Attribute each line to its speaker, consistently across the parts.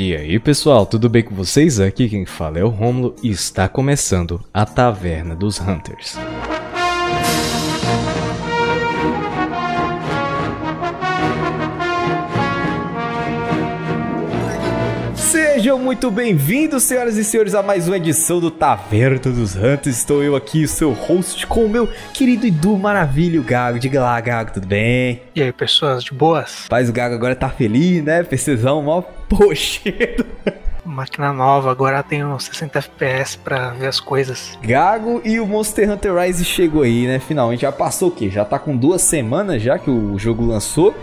Speaker 1: E aí pessoal, tudo bem com vocês? Aqui quem fala é o Romulo e está começando a Taverna dos Hunters. Sejam muito bem-vindos, senhoras e senhores, a mais uma edição do Taverna dos Hunters. Estou eu aqui, o seu host, com o meu querido Edu Maravilha, o Gago. Diga lá, Gago, tudo bem?
Speaker 2: E aí, pessoas, de boas?
Speaker 1: Faz o Gago agora tá feliz, né? PCzão, mó poxedo.
Speaker 2: Máquina nova, agora tem uns 60 FPS pra ver as coisas.
Speaker 1: Gago e o Monster Hunter Rise chegou aí, né? Finalmente. Já passou o quê? Já tá com duas semanas já que o jogo lançou.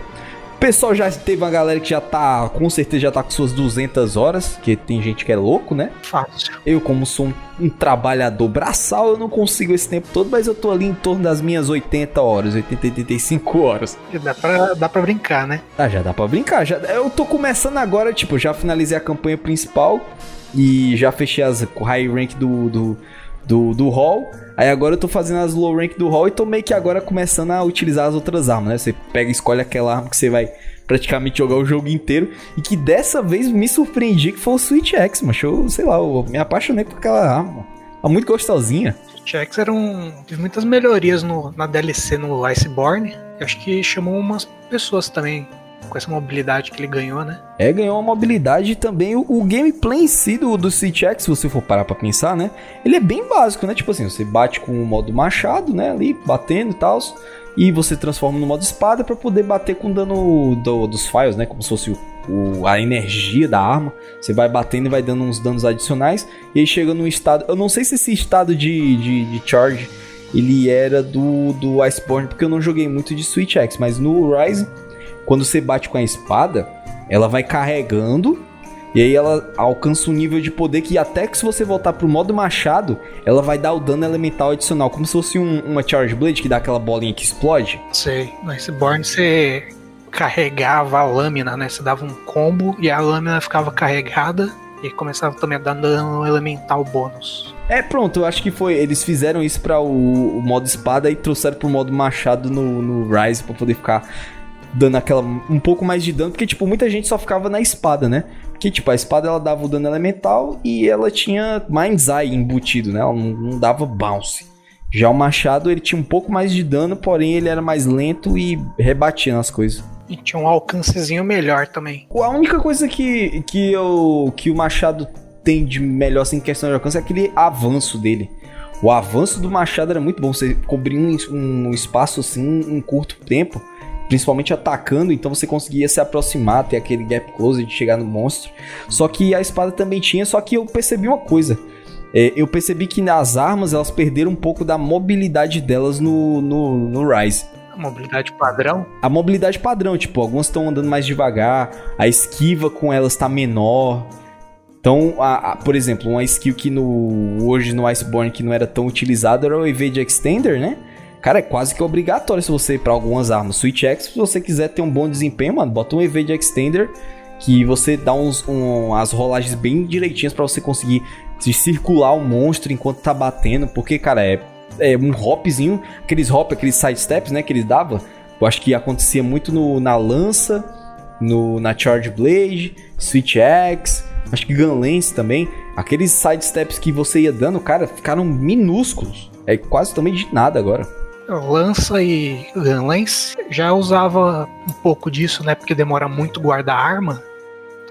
Speaker 1: O pessoal já teve uma galera que já tá, com certeza já tá com suas 200 horas, que tem gente que é louco, né?
Speaker 2: Fácil.
Speaker 1: Eu, como sou um, um, trabalhador braçal, eu não consigo esse tempo todo, mas eu tô ali em torno das minhas 80 horas, 80, 85 horas.
Speaker 2: Dá pra, dá pra brincar, né?
Speaker 1: Ah, já dá pra brincar. Já, eu tô começando agora, tipo, já finalizei a campanha principal e já fechei as high rank do, do, do, do hall. Aí agora eu tô fazendo as low rank do hall e tô meio que agora começando a utilizar as outras armas, né? Você pega e escolhe aquela arma que você vai praticamente jogar o jogo inteiro. E que dessa vez me surpreendi que foi o Switch X, mas eu, sei lá, eu me apaixonei por aquela arma. É muito gostosinha.
Speaker 2: Switch X era um, teve muitas melhorias no, na DLC no Iceborne. Eu acho que chamou umas pessoas também com essa mobilidade que ele ganhou, né?
Speaker 1: É, ganhou uma mobilidade também. O, o gameplay em si do, do Switch X, se você for parar pra pensar, né? Ele é bem básico, né? Tipo assim, você bate com o modo machado, né? Ali, batendo e tal. E você transforma no modo espada para poder bater com dano do, dos files, né? Como se fosse o, o, a energia da arma. Você vai batendo e vai dando uns danos adicionais. E aí chega num estado. Eu não sei se esse estado de, de, de charge ele era do, do Iceborne, porque eu não joguei muito de Switch X, mas no Rise quando você bate com a espada, ela vai carregando e aí ela alcança um nível de poder que até que se você voltar pro modo machado, ela vai dar o dano elemental adicional, como se fosse um, uma Charge Blade que dá aquela bolinha que explode.
Speaker 2: Sei, nesse Born você carregava a lâmina, né? Você dava um combo e a lâmina ficava carregada e começava também a dar dano elemental bônus.
Speaker 1: É, pronto, eu acho que foi. Eles fizeram isso para o, o, modo espada e trouxeram pro modo machado no, no Rise para poder ficar dando aquela um pouco mais de dano, porque tipo, muita gente só ficava na espada, né? Porque tipo, a espada ela dava o dano elemental e ela tinha Mind's Eye embutido, né? Ela não, não dava bounce. Já o machado ele tinha um pouco mais de dano, porém ele era mais lento e rebatia nas coisas.
Speaker 2: E tinha um alcancezinho melhor também.
Speaker 1: A única coisa que, que, eu, que o machado tem de melhor assim, em questão de alcance é aquele avanço dele. O avanço do machado era muito bom. Você cobrir um, um espaço assim em curto tempo principalmente atacando, então você conseguia se aproximar, ter aquele gap close de chegar no monstro. Só que a espada também tinha, só que eu percebi uma coisa. É, eu percebi que nas armas elas perderam um pouco da mobilidade delas no, no, no Rise.
Speaker 2: A mobilidade padrão?
Speaker 1: A mobilidade padrão, tipo, algumas estão andando mais devagar, a esquiva com elas está menor. Então, a, a, por exemplo, uma skill que no hoje no Iceborne que não era tão utilizada era o Evade Extender, né? Cara, é quase que obrigatório se você ir pra algumas armas. Switch X, se você quiser ter um bom desempenho, mano, bota um Evade Extender que você dá uns, um, as rolagens bem direitinhas para você conseguir se circular o monstro enquanto tá batendo, porque, cara, é, é um hopzinho, aqueles hop, aqueles side steps, né, que eles dava. Eu acho que acontecia muito no, na lança, no, na Charge Blade, Switch X, acho que Gunlance também. Aqueles side steps que você ia dando, cara, ficaram minúsculos. É quase também de nada agora.
Speaker 2: Lança e Gunlance já usava um pouco disso, né? Porque demora muito guardar arma.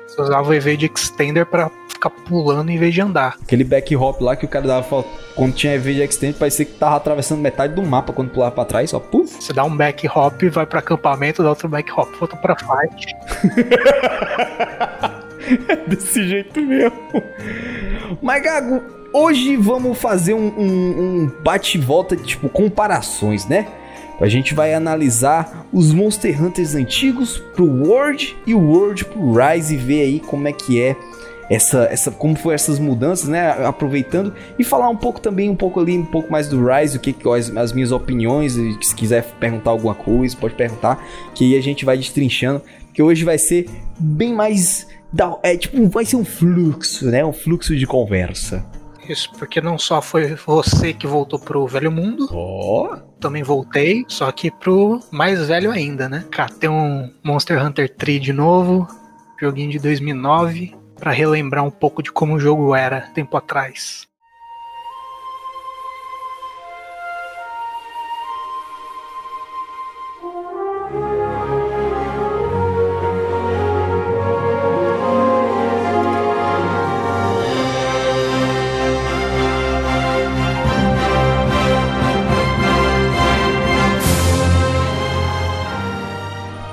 Speaker 2: Você usava o evade extender para ficar pulando em vez de andar.
Speaker 1: Aquele back hop lá que o cara dava quando tinha evade extender, parecia que tava atravessando metade do mapa quando pulava para trás, só puf.
Speaker 2: Você dá um back hop, vai para acampamento, dá outro back hop, volta para fight.
Speaker 1: é desse jeito mesmo. Mas Gago, Hoje vamos fazer um, um, um bate-volta, tipo, comparações, né? A gente vai analisar os Monster Hunters antigos pro World e o World pro Rise e ver aí como é que é essa, essa como foi essas mudanças, né? Aproveitando e falar um pouco também um pouco ali um pouco mais do Rise, o que, as, as minhas opiniões, se quiser perguntar alguma coisa, pode perguntar, que aí a gente vai destrinchando, que hoje vai ser bem mais é tipo, vai ser um fluxo, né? Um fluxo de conversa.
Speaker 2: Isso, porque não só foi você que voltou pro velho mundo.
Speaker 1: Oh.
Speaker 2: Também voltei, só que pro mais velho ainda, né? Catei um Monster Hunter 3 de novo, joguinho de 2009. para relembrar um pouco de como o jogo era tempo atrás.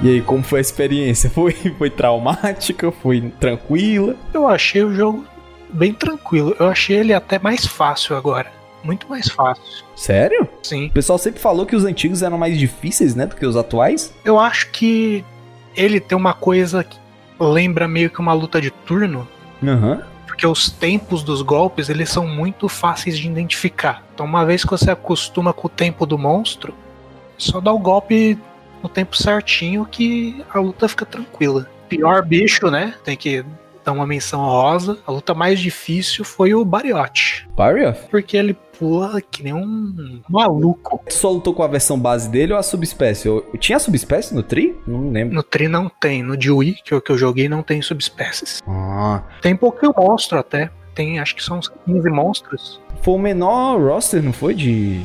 Speaker 1: E aí, como foi a experiência? Foi, foi traumática? Foi tranquila?
Speaker 2: Eu achei o jogo bem tranquilo. Eu achei ele até mais fácil agora. Muito mais fácil.
Speaker 1: Sério?
Speaker 2: Sim.
Speaker 1: O pessoal sempre falou que os antigos eram mais difíceis, né, do que os atuais.
Speaker 2: Eu acho que ele tem uma coisa que lembra meio que uma luta de turno.
Speaker 1: Aham. Uhum.
Speaker 2: Porque os tempos dos golpes, eles são muito fáceis de identificar. Então, uma vez que você acostuma com o tempo do monstro, só dá o golpe no tempo certinho que a luta fica tranquila. Pior bicho, né? Tem que dar uma menção rosa. A luta mais difícil foi o Bariote.
Speaker 1: Barioth?
Speaker 2: Porque ele pula que nem um maluco.
Speaker 1: Tu só lutou com a versão base dele ou a subespécie? Eu, tinha subespécie no Tri? Não lembro.
Speaker 2: No Tri não tem. No Dewey, que eu, que eu joguei, não tem subespécies.
Speaker 1: Ah.
Speaker 2: Tem pouquinho monstro até. Tem, acho que são uns 15 monstros.
Speaker 1: Foi o menor roster, não foi? De,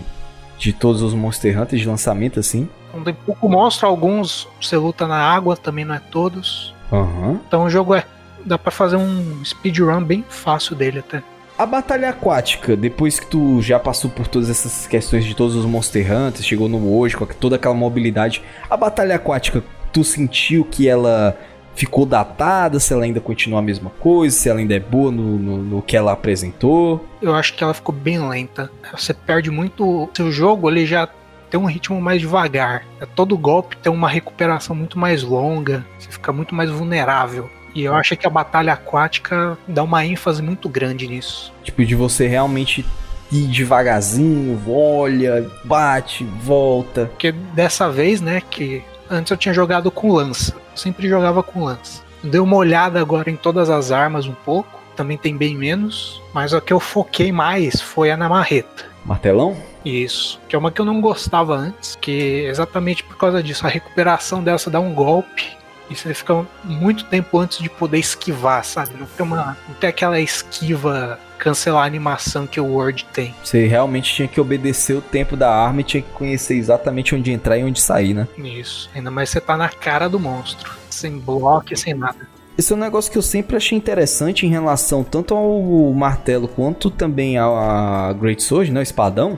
Speaker 1: de todos os Monster Hunters de lançamento, assim.
Speaker 2: Então tem pouco monstro, alguns você luta na água, também não é todos.
Speaker 1: Uhum.
Speaker 2: Então o jogo é. Dá pra fazer um speedrun bem fácil dele até.
Speaker 1: A batalha aquática, depois que tu já passou por todas essas questões de todos os Monster Hunters, chegou no hoje, com toda aquela mobilidade, a batalha aquática, tu sentiu que ela ficou datada, se ela ainda continua a mesma coisa, se ela ainda é boa no, no, no, que ela apresentou.
Speaker 2: Eu acho que ela ficou bem lenta. Você perde muito. Seu jogo ele já tem um ritmo mais devagar. Todo golpe tem uma recuperação muito mais longa. Você fica muito mais vulnerável. E eu acho que a batalha aquática dá uma ênfase muito grande nisso.
Speaker 1: Tipo, de você realmente ir devagarzinho, olha, bate, volta.
Speaker 2: Porque dessa vez, né, que antes eu tinha jogado com lança. Eu sempre jogava com lança. Dei uma olhada agora em todas as armas um pouco. Também tem bem menos. Mas a que eu foquei mais foi a na marreta.
Speaker 1: Martelão?
Speaker 2: Isso. Que é uma que eu não gostava antes. Que exatamente por causa disso, a recuperação dela, você dá um golpe e você fica muito tempo antes de poder esquivar, sabe? Não tem, uma, não tem aquela esquiva cancelar a animação que o Word tem.
Speaker 1: Você realmente tinha que obedecer o tempo da arma e tinha que conhecer exatamente onde entrar e onde sair, né?
Speaker 2: Isso. Ainda mais você tá na cara do monstro. Sem bloco sem nada.
Speaker 1: Esse é um negócio que eu sempre achei interessante em relação tanto ao martelo quanto também à Great Sword, né? O espadão.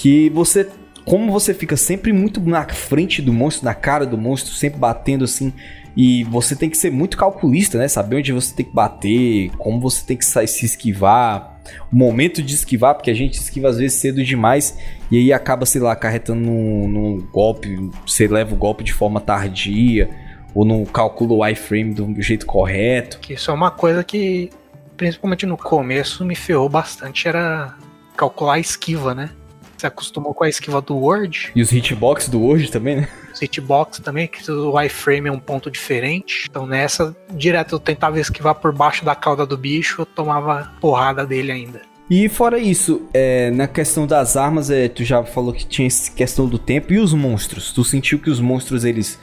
Speaker 1: Que você como você fica sempre muito na frente do monstro, na cara do monstro, sempre batendo assim, e você tem que ser muito calculista, né? Saber onde você tem que bater, como você tem que sair, se esquivar, o momento de esquivar, porque a gente esquiva às vezes cedo demais e aí acaba, sei lá, acarretando num, num golpe, você leva o golpe de forma tardia, ou não calcula o iframe do jeito correto.
Speaker 2: Que isso é uma coisa que, principalmente no começo, me ferrou bastante, era calcular a esquiva, né? Você acostumou com a esquiva do Word.
Speaker 1: E os hitbox do Word também, né?
Speaker 2: Os hitbox também, que o iframe é um ponto diferente. Então nessa, direto eu tentava esquivar por baixo da cauda do bicho, eu tomava porrada dele ainda.
Speaker 1: E fora isso, é, na questão das armas, é, tu já falou que tinha essa questão do tempo. E os monstros? Tu sentiu que os monstros, eles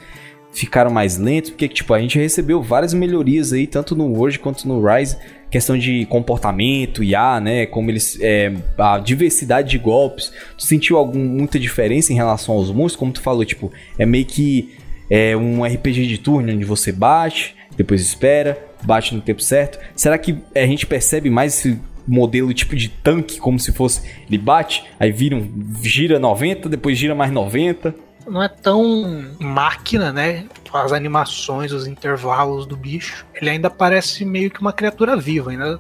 Speaker 1: ficaram mais lentos? Porque, tipo, a gente recebeu várias melhorias aí, tanto no Word quanto no Rise questão de comportamento, IA, né? Como eles. É, a diversidade de golpes. Tu sentiu algum, muita diferença em relação aos monstros? Como tu falou, tipo, é meio que é um RPG de turno onde você bate, depois espera, bate no tempo certo. Será que a gente percebe mais esse modelo tipo de tanque, como se fosse ele bate, aí vira um, gira 90, depois gira mais 90?
Speaker 2: não é tão máquina, né? As animações, os intervalos do bicho. Ele ainda parece meio que uma criatura viva, ainda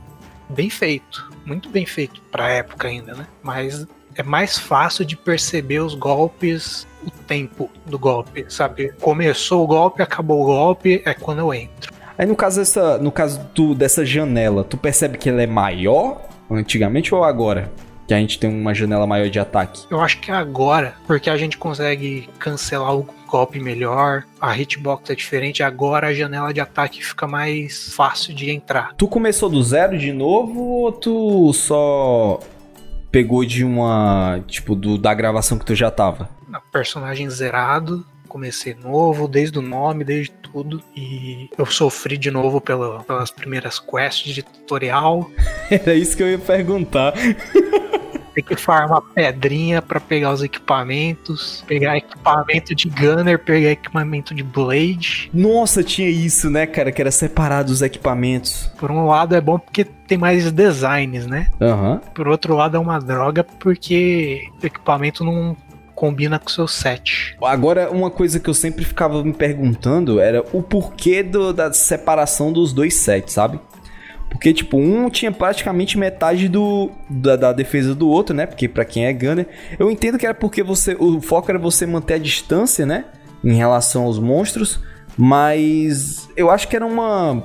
Speaker 2: bem feito. Muito bem feito pra época ainda, né? Mas é mais fácil de perceber os golpes, o tempo do golpe, sabe? Começou o golpe, acabou o golpe, é quando eu entro.
Speaker 1: Aí no caso dessa, no caso tu, dessa janela, tu percebe que ela é maior antigamente ou agora? Que a gente tem uma janela maior de ataque?
Speaker 2: Eu acho que é agora, porque a gente consegue cancelar o golpe melhor, a hitbox é diferente, agora a janela de ataque fica mais fácil de entrar.
Speaker 1: Tu começou do zero de novo ou tu só pegou de uma, tipo, do, da gravação que tu já tava?
Speaker 2: personagem zerado, Comecei novo, desde o nome, desde tudo. E eu sofri de novo pela, pelas primeiras quests de tutorial.
Speaker 1: Era isso que eu ia perguntar.
Speaker 2: Tem que farmar pedrinha para pegar os equipamentos, pegar equipamento de gunner, pegar equipamento de blade.
Speaker 1: Nossa, tinha isso, né, cara? Que era separado os equipamentos.
Speaker 2: Por um lado é bom porque tem mais designs, né?
Speaker 1: Aham.
Speaker 2: Por outro lado é uma droga porque o equipamento não combina com o seu set.
Speaker 1: Agora, uma coisa que eu sempre ficava me perguntando era o porquê do- da separação dos dois sets, sabe? Porque, tipo, um tinha praticamente metade do, da, da defesa do outro, né? Porque pra quem é gunner, eu entendo que era porque você o foco era você manter a distância, né? Em relação aos monstros, mas eu acho que era uma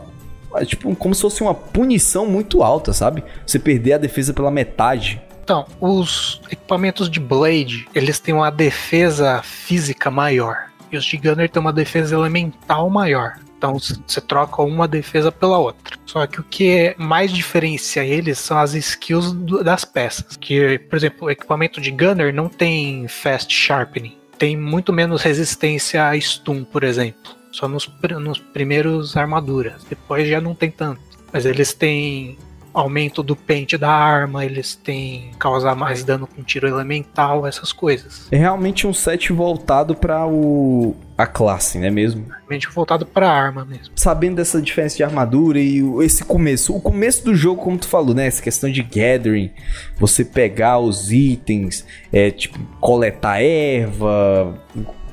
Speaker 1: tipo como se fosse uma punição muito alta, sabe? Você perder a defesa pela metade.
Speaker 2: Então, os equipamentos de Blade, eles têm uma defesa física maior. E os de Gunner têm uma defesa elemental maior. Então você troca uma defesa pela outra. Só que o que mais diferencia eles são as skills do- das peças. Que, por exemplo, o equipamento de Gunner não tem Fast Sharpening. Tem muito menos resistência a stun, por exemplo. Só nos, nos primeiros armaduras. Depois já não tem tanto. Mas eles têm aumento do pente da arma, eles têm causar mais dano com tiro elemental, essas coisas.
Speaker 1: É realmente um set voltado para o a classe, né mesmo?
Speaker 2: Realmente voltado pra arma mesmo.
Speaker 1: Sabendo dessa diferença de armadura e esse começo, o começo do jogo, como tu falou, né? Essa questão de gathering, você pegar os itens, é tipo coletar erva,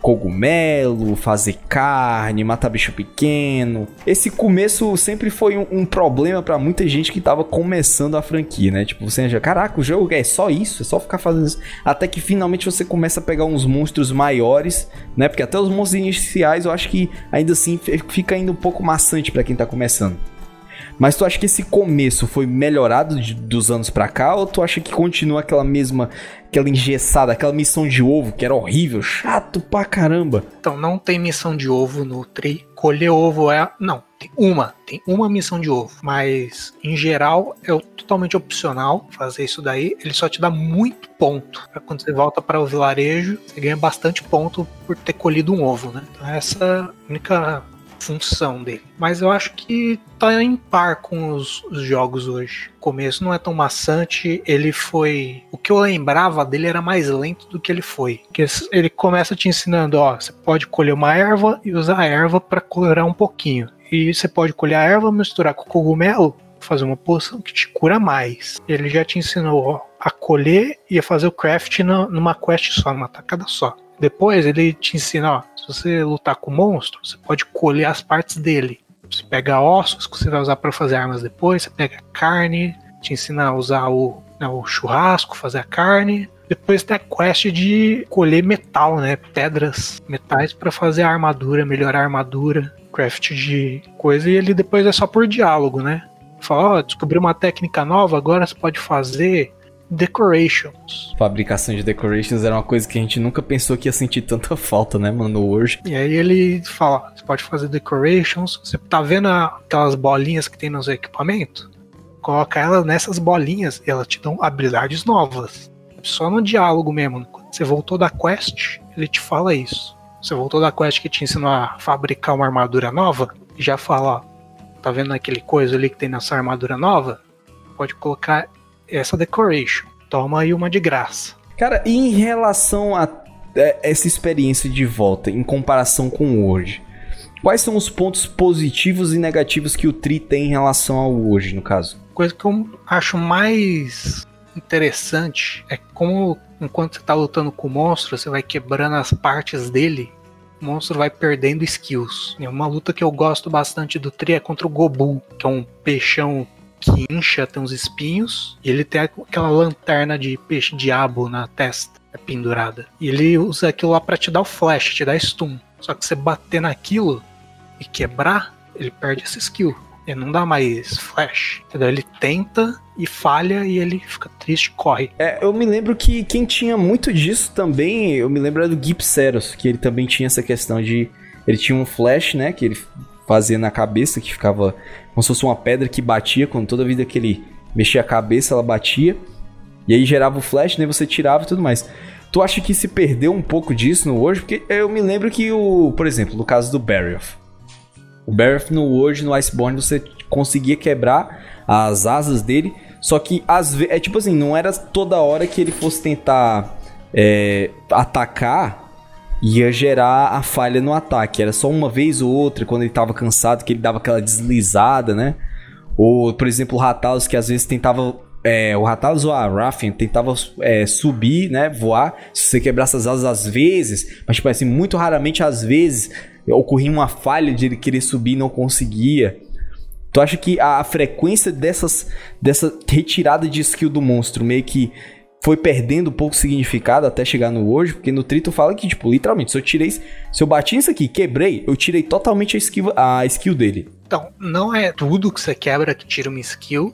Speaker 1: cogumelo, fazer carne, matar bicho pequeno. Esse começo sempre foi um, um problema pra muita gente que tava começando a franquia, né? Tipo, você acha, caraca, o jogo é só isso, é só ficar fazendo isso. Até que finalmente você começa a pegar uns monstros maiores, né? Porque até os monstros iniciais eu acho que ainda assim fica ainda um pouco maçante pra quem tá começando. Mas tu acha que esse começo foi melhorado de- dos anos pra cá ou tu acha que continua aquela mesma, aquela engessada, aquela missão de ovo que era horrível, chato pra caramba?
Speaker 2: Então não tem missão de ovo no Tri. Colher ovo é. Não, tem uma. Tem uma missão de ovo. Mas, em geral, é totalmente opcional fazer isso daí. Ele só te dá muito ponto. Pra quando você volta para o vilarejo, você ganha bastante ponto por ter colhido um ovo, né? Então essa é única função dele. Mas eu acho que tá em par com os, os jogos hoje. O começo não é tão maçante, ele foi. O que eu lembrava dele era mais lento do que ele foi. Porque ele começa te ensinando, ó, você pode colher uma erva e usar a erva para colorar um pouquinho. E você pode colher a erva, misturar com cogumelo, fazer uma poção que te cura mais. Ele já te ensinou ó, a colher e a fazer o craft numa quest só, numa tacada só. Depois ele te ensina, ó, se você lutar com o monstro, você pode colher as partes dele. Você pega ossos que você vai usar para fazer armas depois, você pega carne, te ensina a usar o, né, o churrasco, fazer a carne. Depois tem a quest de colher metal, né? Pedras, metais para fazer a armadura, melhorar a armadura, craft de coisa. E ele depois é só por diálogo, né? Fala, ó, descobri uma técnica nova, agora você pode fazer decorations.
Speaker 1: Fabricação de decorations era uma coisa que a gente nunca pensou que ia sentir tanta falta, né, mano, hoje.
Speaker 2: E aí ele fala, você pode fazer decorations, você tá vendo aquelas bolinhas que tem nos equipamentos? Coloca ela nessas bolinhas e elas te dão habilidades novas. Só no diálogo mesmo. Quando você voltou da quest, ele te fala isso. Você voltou da quest que te ensinou a fabricar uma armadura nova, já fala, ó, tá vendo aquele coisa ali que tem nessa armadura nova? Pode colocar essa decoration. Toma aí uma de graça.
Speaker 1: Cara, e em relação a é, essa experiência de volta, em comparação com hoje, quais são os pontos positivos e negativos que o Tri tem em relação ao hoje, no caso?
Speaker 2: coisa que eu acho mais interessante é como enquanto você tá lutando com o monstro, você vai quebrando as partes dele, o monstro vai perdendo skills. E uma luta que eu gosto bastante do Tri é contra o Gobu, que é um peixão que incha, tem uns espinhos, e ele tem aquela lanterna de peixe diabo na testa, é pendurada. E ele usa aquilo lá pra te dar o flash, te dar stun. Só que você bater naquilo e quebrar, ele perde essa skill. Ele não dá mais flash. Entendeu? Ele tenta e falha e ele fica triste corre.
Speaker 1: É, eu me lembro que quem tinha muito disso também, eu me lembro era do Gipseros, que ele também tinha essa questão de. Ele tinha um flash, né? Que ele fazia na cabeça, que ficava como se fosse uma pedra que batia, quando toda vida que ele mexia a cabeça, ela batia. E aí gerava o flash, né? Você tirava e tudo mais. Tu acha que se perdeu um pouco disso no hoje? Porque eu me lembro que o, por exemplo, no caso do Barrioth. O Barrioth no hoje, no Iceborne, você conseguia quebrar as asas dele, só que às vezes, é tipo assim, não era toda hora que ele fosse tentar é, atacar, ia gerar a falha no ataque. Era só uma vez ou outra, quando ele tava cansado, que ele dava aquela deslizada, né? Ou, por exemplo, o Ratalos, que às vezes tentava é, o Rathalos ou a Raffian tentava é, subir, né, voar, se você quebrasse as asas às vezes, mas tipo assim, muito raramente às vezes ocorria uma falha de ele querer subir e não conseguia. Tu acha que a, a frequência dessas dessa retirada de skill do monstro meio que foi perdendo um pouco significado até chegar no hoje, porque no Trito fala que, tipo, literalmente, se eu tirei. Se eu bati isso aqui quebrei, eu tirei totalmente a skill, a skill dele.
Speaker 2: Então, não é tudo que você quebra que tira uma skill,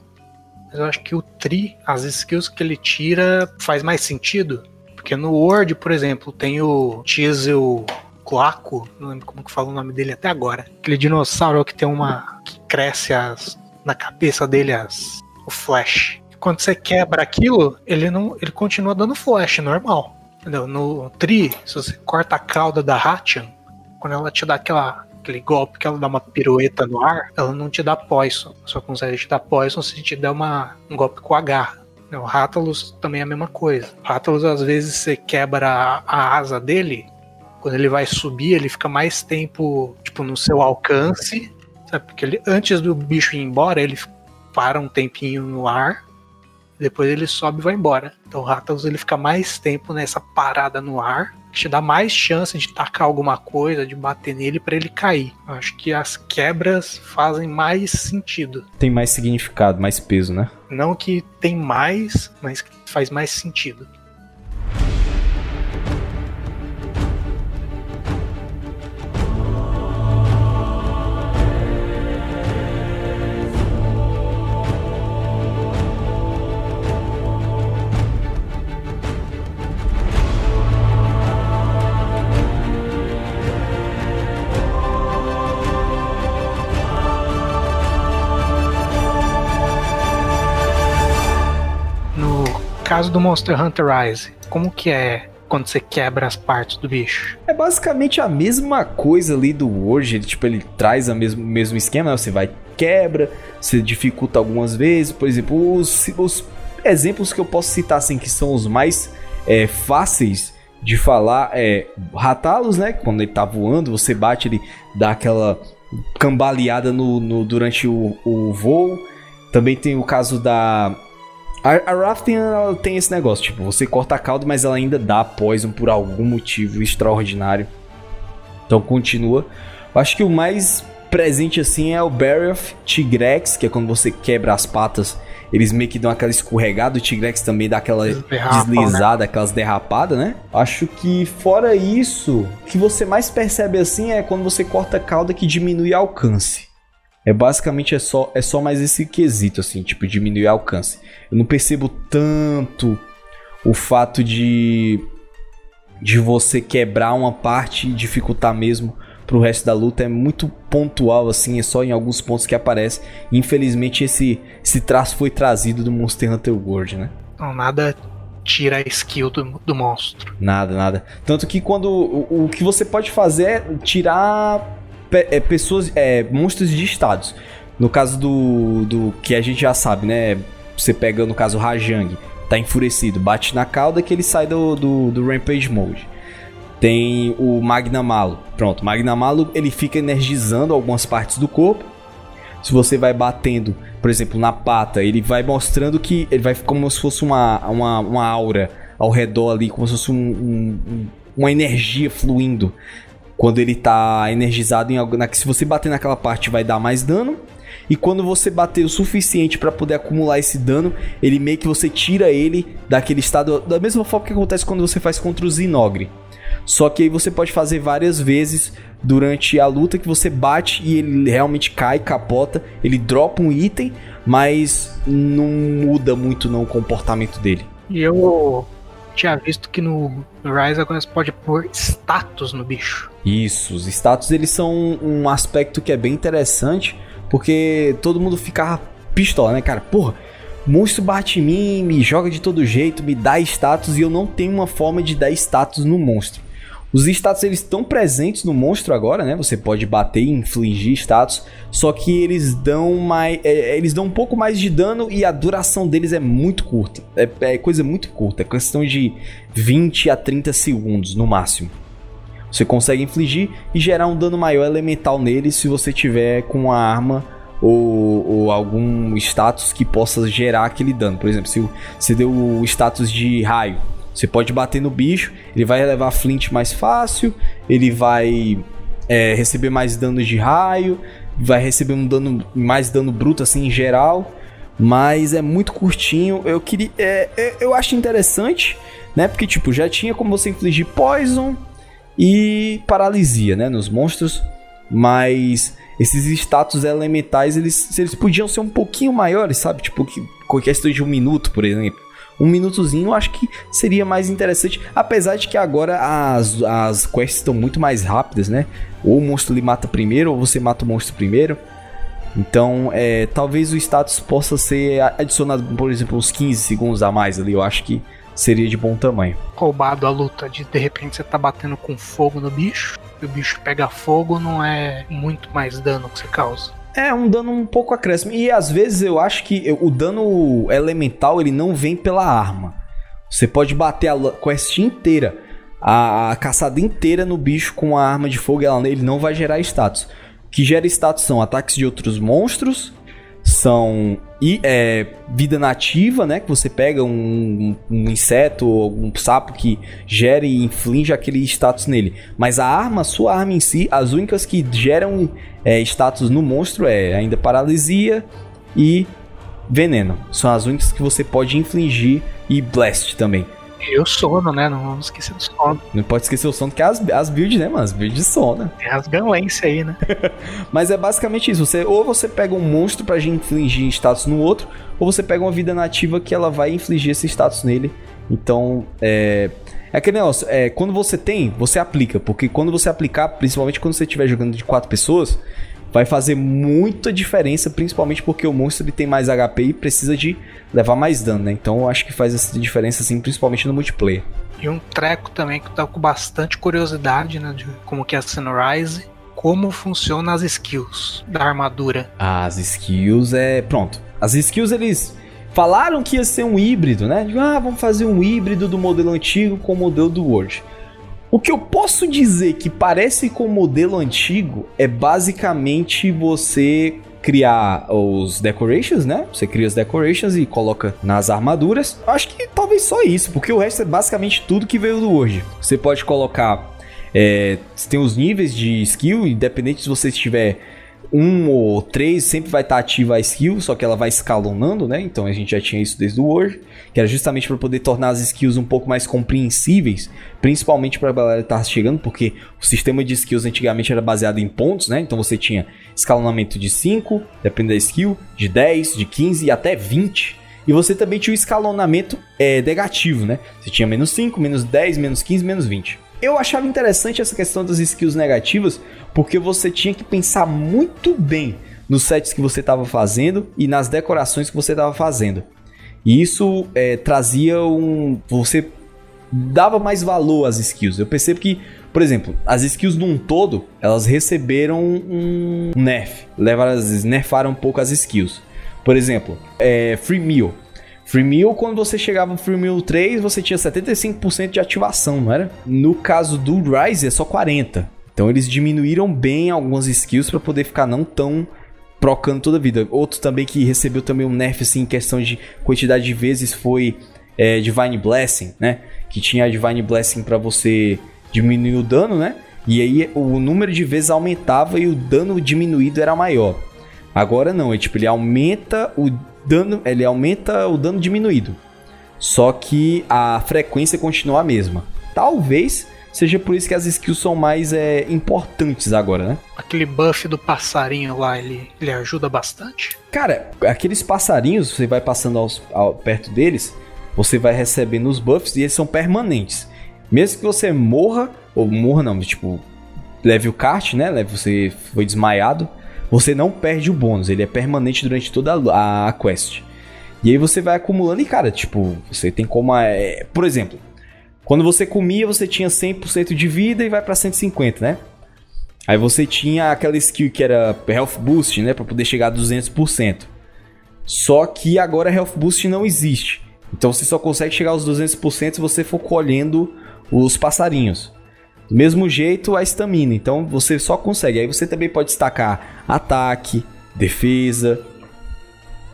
Speaker 2: mas eu acho que o Tri, as skills que ele tira, faz mais sentido. Porque no Word, por exemplo, tem o Diesel Quaco, não lembro como que fala o nome dele até agora. Aquele dinossauro que tem uma. que cresce as, na cabeça dele as, o flash. Quando você quebra aquilo, ele não. ele continua dando flash normal. Entendeu? No Tri, se você corta a cauda da Hatchan, quando ela te dá aquela aquele golpe que ela dá uma pirueta no ar, ela não te dá poison. Só consegue te dar poison se te der uma, um golpe com a garra. O Rathalos também é a mesma coisa. O Rathalos, às vezes, você quebra a, a asa dele, quando ele vai subir, ele fica mais tempo, tipo, no seu alcance, sabe? Porque ele, antes do bicho ir embora, ele para um tempinho no ar, depois ele sobe e vai embora. Então o Rathalos, ele fica mais tempo nessa parada no ar, te dá mais chance de tacar alguma coisa, de bater nele para ele cair. Eu acho que as quebras fazem mais sentido.
Speaker 1: Tem mais significado, mais peso, né?
Speaker 2: Não que tem mais, mas que faz mais sentido. Caso do Monster Hunter Rise, como que é quando você quebra as partes do bicho?
Speaker 1: É basicamente a mesma coisa ali do hoje, ele, tipo, ele traz o mesmo, mesmo esquema, né? você vai, quebra, você dificulta algumas vezes, por exemplo, os, os exemplos que eu posso citar, assim, que são os mais é, fáceis de falar é Ratalos, né? Quando ele tá voando, você bate, ele dá aquela cambaleada no, no durante o, o voo. Também tem o caso da a, a Rafting ela tem esse negócio, tipo, você corta a cauda, mas ela ainda dá poison por algum motivo extraordinário. Então continua. Eu acho que o mais presente assim é o Barrioth Tigrex, que é quando você quebra as patas, eles meio que dão aquela escorregada, o Tigrex também dá aquela Derrapa, deslizada, né? aquelas derrapadas, né? Acho que fora isso, o que você mais percebe assim é quando você corta a cauda que diminui o alcance. É basicamente é só é só mais esse quesito assim, tipo diminuir o alcance. Eu não percebo tanto o fato de de você quebrar uma parte e dificultar mesmo pro resto da luta é muito pontual assim, é só em alguns pontos que aparece. Infelizmente esse esse traço foi trazido do Monster Hunter World, né?
Speaker 2: Não, nada tira a skill do, do monstro.
Speaker 1: Nada, nada. Tanto que quando o, o que você pode fazer é tirar é, pessoas, é, monstros de estados. No caso do, do que a gente já sabe, né? Você pega no caso o Rajang, tá enfurecido, bate na cauda que ele sai do, do, do Rampage Mode. Tem o Magnamalo. Pronto, Magnamalo ele fica energizando algumas partes do corpo. Se você vai batendo, por exemplo, na pata, ele vai mostrando que ele vai como se fosse uma, uma, uma aura ao redor ali, como se fosse um, um, uma energia fluindo quando ele tá energizado em algo. Se você bater naquela parte, vai dar mais dano. E quando você bater o suficiente para poder acumular esse dano, ele meio que você tira ele daquele estado. Da mesma forma que acontece quando você faz contra o Zinogre. Só que aí você pode fazer várias vezes durante a luta que você bate e ele realmente cai, capota, ele dropa um item, mas não muda muito não o comportamento dele.
Speaker 2: E eu tinha visto que no Rise agora você pode pôr status no bicho.
Speaker 1: Isso, os status eles são um aspecto que é bem interessante, porque todo mundo fica pistola, né, cara? Porra, monstro bate em mim, me joga de todo jeito, me dá status e eu não tenho uma forma de dar status no monstro. Os status eles estão presentes no monstro agora, né? Você pode bater e infligir status, só que eles dão mais, é, eles dão um pouco mais de dano e a duração deles é muito curta. É, é coisa muito curta, é questão de 20 a 30 segundos no máximo. Você consegue infligir e gerar um dano maior elemental nele se você tiver com a arma ou, ou, algum status que possa gerar aquele dano. Por exemplo, se você deu o status de raio, você pode bater no bicho, ele vai levar flint mais fácil, ele vai é, receber mais danos de raio, vai receber um dano mais dano bruto assim em geral, mas é muito curtinho. Eu queria, é, é, eu acho interessante, né? Porque tipo já tinha como você infligir poison e paralisia, né, nos monstros, mas esses status elementais, eles, eles podiam ser um pouquinho maiores, sabe? Tipo, que, questão de um minuto, por exemplo. Um minutozinho eu acho que seria mais interessante. Apesar de que agora as, as quests estão muito mais rápidas, né? Ou o monstro lhe mata primeiro, ou você mata o monstro primeiro. Então, é, talvez o status possa ser adicionado, por exemplo, uns 15 segundos a mais ali. Eu acho que seria de bom tamanho.
Speaker 2: Roubado a luta de de repente você tá batendo com fogo no bicho e o bicho pega fogo, não é muito mais dano que você causa.
Speaker 1: É, um dano um pouco acréscimo. E às vezes eu acho que o dano elemental ele não vem pela arma. Você pode bater a quest inteira, a, a caçada inteira no bicho com a arma de fogo, ela, ele não vai gerar status. O que gera status são ataques de outros monstros são e é, vida nativa, né? Que você pega um, um inseto ou um sapo que gere e inflige aquele status nele. Mas a arma, sua arma em si, as únicas que geram é, status no monstro é ainda paralisia e veneno. São as únicas que você pode infligir e blast também.
Speaker 2: E o sono, né? Não vamos esquecer do sono.
Speaker 1: Não pode esquecer o sono, que é as, as builds, né, mano? As builds de sono.
Speaker 2: É as ganlências aí, né?
Speaker 1: Mas é basicamente isso. Você, ou você pega um monstro pra infligir status no outro, ou você pega uma vida nativa que ela vai infligir esse status nele. Então, é. É aquele negócio, é, quando você tem, você aplica. Porque quando você aplicar, principalmente quando você estiver jogando de quatro pessoas, vai fazer muita diferença, principalmente porque o monstro ele tem mais HP e precisa de levar mais dano, né? Então eu acho que faz essa diferença, assim, principalmente no multiplayer.
Speaker 2: E um treco também que tá com bastante curiosidade, né? De como que é a Sunrise, como funcionam as skills da armadura.
Speaker 1: As skills é. Pronto. As skills eles. Falaram que ia ser um híbrido, né? ah, vamos fazer um híbrido do modelo antigo com o modelo do World. O que eu posso dizer que parece com o modelo antigo é basicamente você criar os decorations, né? Você cria as decorations e coloca nas armaduras. Acho que talvez só isso, porque o resto é basicamente tudo que veio do hoje. Você pode colocar. É, você tem os níveis de skill, independente se você estiver um ou três sempre vai estar ativa a skill, só que ela vai escalonando, né? Então a gente já tinha isso desde o Word, que era justamente para poder tornar as skills um pouco mais compreensíveis, principalmente para a galera estar tá chegando, porque o sistema de skills antigamente era baseado em pontos, né? Então você tinha escalonamento de 5, dependendo da skill, de 10, de 15 e até 20. E você também tinha o escalonamento é, negativo, né? Você tinha menos 5, menos 10, menos 15, menos 20. Eu achava interessante essa questão das skills negativas, porque você tinha que pensar muito bem nos sets que você estava fazendo e nas decorações que você estava fazendo. E isso é, trazia um. Você dava mais valor às skills. Eu percebo que, por exemplo, as skills num todo, elas receberam um nerf. Levaram, nerfaram um pouco as skills. Por exemplo, é, Free Meal. Free quando você chegava no Free Meal 3, você tinha 75% de ativação, não era? No caso do Rise, é só 40%. Então eles diminuíram bem algumas skills para poder ficar não tão procando toda a vida. Outro também que recebeu também um nerf assim, em questão de quantidade de vezes foi é, Divine Blessing, né? Que tinha a Divine Blessing para você diminuir o dano, né? E aí o número de vezes aumentava e o dano diminuído era maior. Agora não, é tipo, ele aumenta o dano, ele aumenta o dano diminuído. Só que a frequência continua a mesma. Talvez seja por isso que as skills são mais é, importantes agora, né?
Speaker 2: Aquele buff do passarinho lá, ele, ele ajuda bastante?
Speaker 1: Cara, aqueles passarinhos, você vai passando aos, ao, perto deles, você vai recebendo os buffs e eles são permanentes. Mesmo que você morra, ou morra não, tipo, leve o kart, né? Leve, você foi desmaiado você não perde o bônus, ele é permanente durante toda a, a quest. E aí você vai acumulando e, cara, tipo, você tem como. É... Por exemplo, quando você comia, você tinha 100% de vida e vai pra 150, né? Aí você tinha aquela skill que era Health Boost, né? Pra poder chegar a 200%. Só que agora Health Boost não existe. Então você só consegue chegar aos 200% se você for colhendo os passarinhos. Do mesmo jeito a estamina. Então você só consegue. Aí você também pode destacar ataque, defesa.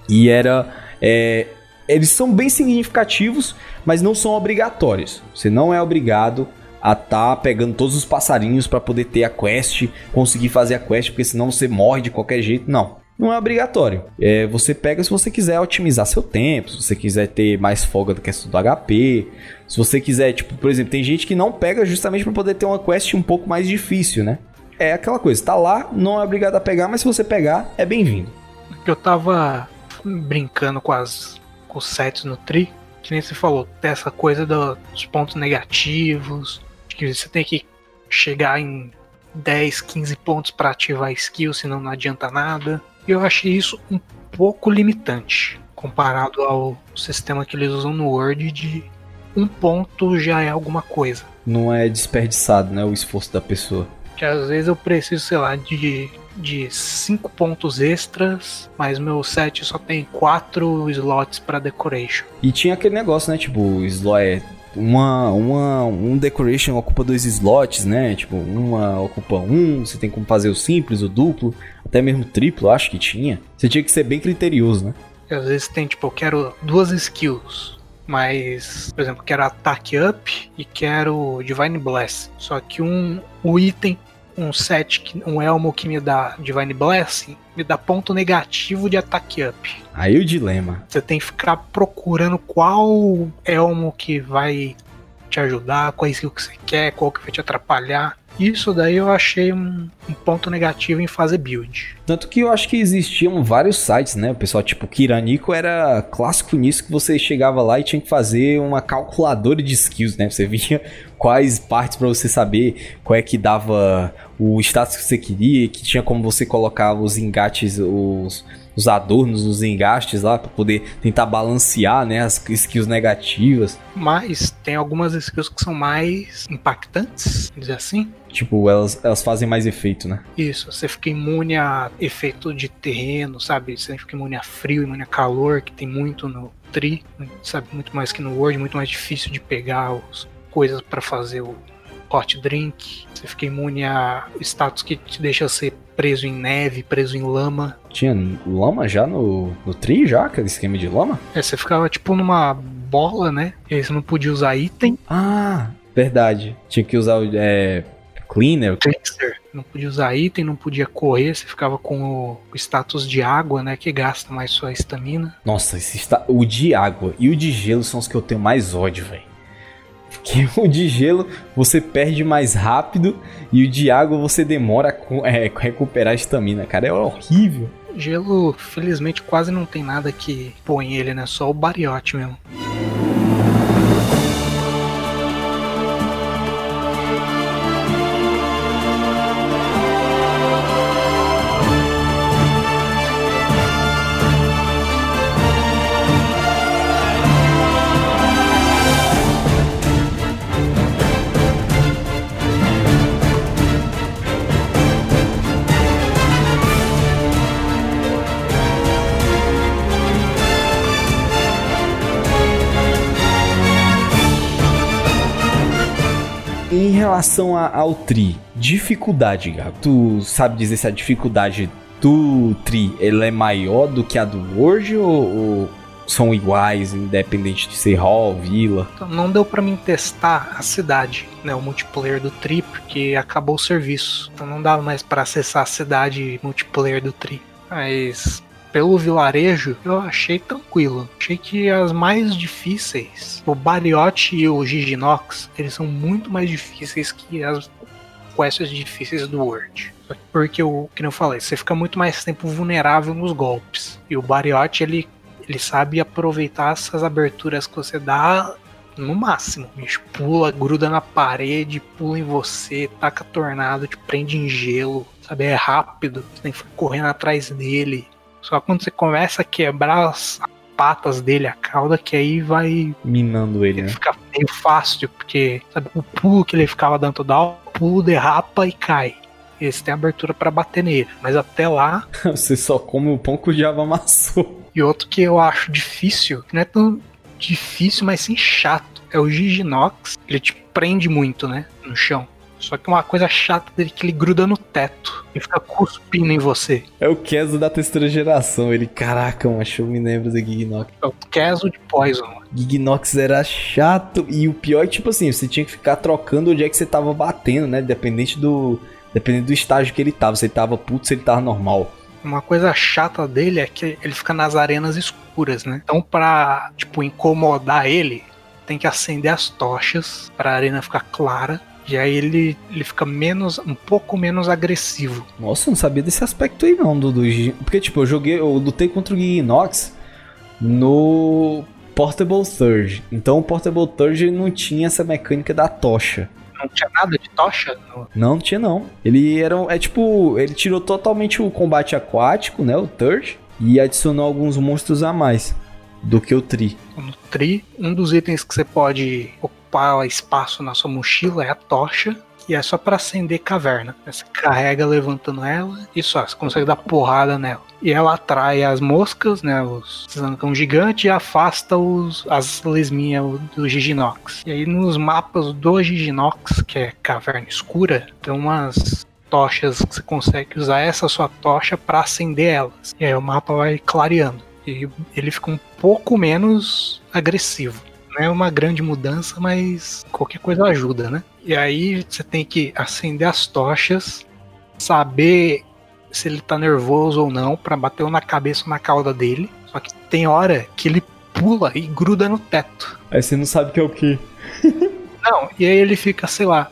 Speaker 1: E era. É, eles são bem significativos, mas não são obrigatórios. Você não é obrigado a estar tá pegando todos os passarinhos para poder ter a quest, conseguir fazer a quest, porque senão você morre de qualquer jeito. Não. Não é obrigatório. É, você pega se você quiser otimizar seu tempo, se você quiser ter mais folga do questão do HP, se você quiser, tipo, por exemplo, tem gente que não pega justamente para poder ter uma quest um pouco mais difícil, né? É aquela coisa, tá lá, não é obrigado a pegar, mas se você pegar, é bem-vindo.
Speaker 2: Eu tava brincando com as com os sets no Tri, que nem você falou, tem essa coisa dos pontos negativos, que você tem que chegar em 10, 15 pontos para ativar a skill, senão não adianta nada. Eu achei isso um pouco limitante comparado ao sistema que eles usam no Word de um ponto já é alguma coisa.
Speaker 1: Não é desperdiçado, né, o esforço da pessoa.
Speaker 2: Que às vezes eu preciso, sei lá, de de 5 pontos extras, mas meu set só tem 4 slots para decoration.
Speaker 1: E tinha aquele negócio, né, tipo, slot é uma, uma, um decoration ocupa dois slots, né? Tipo, uma ocupa um, você tem como fazer o simples, o duplo, até mesmo triplo, acho que tinha. Você tinha que ser bem criterioso, né?
Speaker 2: Às vezes tem, tipo, eu quero duas skills, mas, por exemplo, quero Attack Up e quero Divine Bless. Só que um, o item, um set, um elmo que me dá Divine Blessing, me dá ponto negativo de Attack Up.
Speaker 1: Aí o dilema.
Speaker 2: Você tem que ficar procurando qual elmo que vai te ajudar, qual skill que você quer, qual que vai te atrapalhar. Isso daí eu achei um, um, ponto negativo em fazer build.
Speaker 1: Tanto que eu acho que existiam vários sites, né? O pessoal, tipo, Kiranico era clássico nisso que você chegava lá e tinha que fazer uma calculadora de skills, né? Você via quais partes para você saber qual é que dava o status que você queria, que tinha como você colocar os engates, os os adornos, os engastes lá para poder tentar balancear, né, as skills negativas.
Speaker 2: Mas tem algumas skills que são mais impactantes, dizer assim.
Speaker 1: Tipo, elas, elas fazem mais efeito, né?
Speaker 2: Isso, você fica imune a efeito de terreno, sabe? Você fica imune a frio, imune a calor, que tem muito no Tri, sabe? Muito mais que no Word, muito mais difícil de pegar os coisas para fazer o hot drink. Você fica imune a status que te deixa ser preso em neve, preso em lama.
Speaker 1: Tinha lama já no, no tri, já? Aquele esquema de lama?
Speaker 2: É, você ficava tipo numa bola, né? E aí você não podia usar item.
Speaker 1: Ah, verdade. Tinha que usar é, cleaner.
Speaker 2: Não podia usar item, não podia correr, você ficava com o, o status de água, né? Que gasta mais sua estamina.
Speaker 1: Nossa, esse está, o de água e o de gelo são os que eu tenho mais ódio, velho. Que o de gelo você perde mais rápido e o de água você demora a é, recuperar a estamina, cara. É horrível.
Speaker 2: Gelo, felizmente, quase não tem nada que põe ele, né? Só o bariote mesmo.
Speaker 1: Relação a, ao Tri, dificuldade. Tu sabe dizer se a dificuldade do Tri ele é maior do que a do Word ou, ou são iguais, independente de ser hall, vila?
Speaker 2: Então, não deu para mim testar a cidade, né, o multiplayer do Tri, porque acabou o serviço. Então não dava mais para acessar a cidade multiplayer do Tri. Mas pelo vilarejo, eu achei tranquilo. Achei que as mais difíceis, o Bariote e o Giginox, eles são muito mais difíceis que as quests difíceis do World. Porque, o que eu falei, você fica muito mais tempo vulnerável nos golpes. E o Bariote, ele, ele sabe aproveitar essas aberturas que você dá no máximo. Bicho pula, gruda na parede, pula em você, taca tornado, te prende em gelo, sabe? É rápido, você tem que ficar correndo atrás dele. Só quando você começa a quebrar as patas dele, a cauda, que aí vai
Speaker 1: Minando ele,
Speaker 2: ele
Speaker 1: né?
Speaker 2: fica meio fácil, porque sabe, o pulo que ele ficava dando dá, o pulo derrapa e cai. Esse tem abertura pra bater nele. Mas até lá,
Speaker 1: Você só come o pão que o diabo amassou.
Speaker 2: e outro que eu acho difícil, que não é tão difícil, mas sim chato, é o Giginox. Ele te prende muito, né? No chão. Só que uma coisa chata dele é que ele gruda no teto e fica cuspindo em você.
Speaker 1: É o Keso da terceira geração. Ele, caraca, macho, eu me lembro do Gignox.
Speaker 2: É o Queso de Poison.
Speaker 1: Gignox era chato. E o pior é que, tipo assim, você tinha que ficar trocando onde é que você tava batendo, né? Dependente do. Dependendo do estágio que ele tava. Se ele tava puto, se ele tava normal.
Speaker 2: Uma coisa chata dele é que ele fica nas arenas escuras, né? Então, pra, tipo, incomodar ele, tem que acender as tochas pra arena ficar clara. E aí ele, ele fica menos, um pouco menos agressivo.
Speaker 1: Nossa, eu não sabia desse aspecto aí não, do, do Porque, tipo, eu joguei, eu lutei contra o Gignox no Portable Third. Então o Portable ele não tinha essa mecânica da tocha.
Speaker 2: Não tinha nada de tocha?
Speaker 1: Não, não tinha não. Ele era, é tipo, ele tirou totalmente o combate aquático, né, o Third, e adicionou alguns monstros a mais do que o Tri.
Speaker 2: No Tri, um dos itens que você pode ocupar espaço na sua mochila é a tocha, que é só pra acender caverna. Você carrega levantando ela e só, você consegue dar porrada nela. E ela atrai as moscas, né, os zancão gigante e afasta os, as lesminhas do Giginox. E aí nos mapas do Giginox, que é caverna escura, tem umas tochas que você consegue usar essa sua tocha pra acender elas. E aí o mapa vai clareando. E ele fica um pouco menos agressivo. Não é uma grande mudança, mas qualquer coisa ajuda, né? E aí você tem que acender as tochas, saber se ele tá nervoso ou não, pra bater na cabeça ou na cauda dele. Só que tem hora que ele pula e gruda no teto.
Speaker 1: Aí você não sabe o que é o que.
Speaker 2: Não, e aí ele fica, sei lá,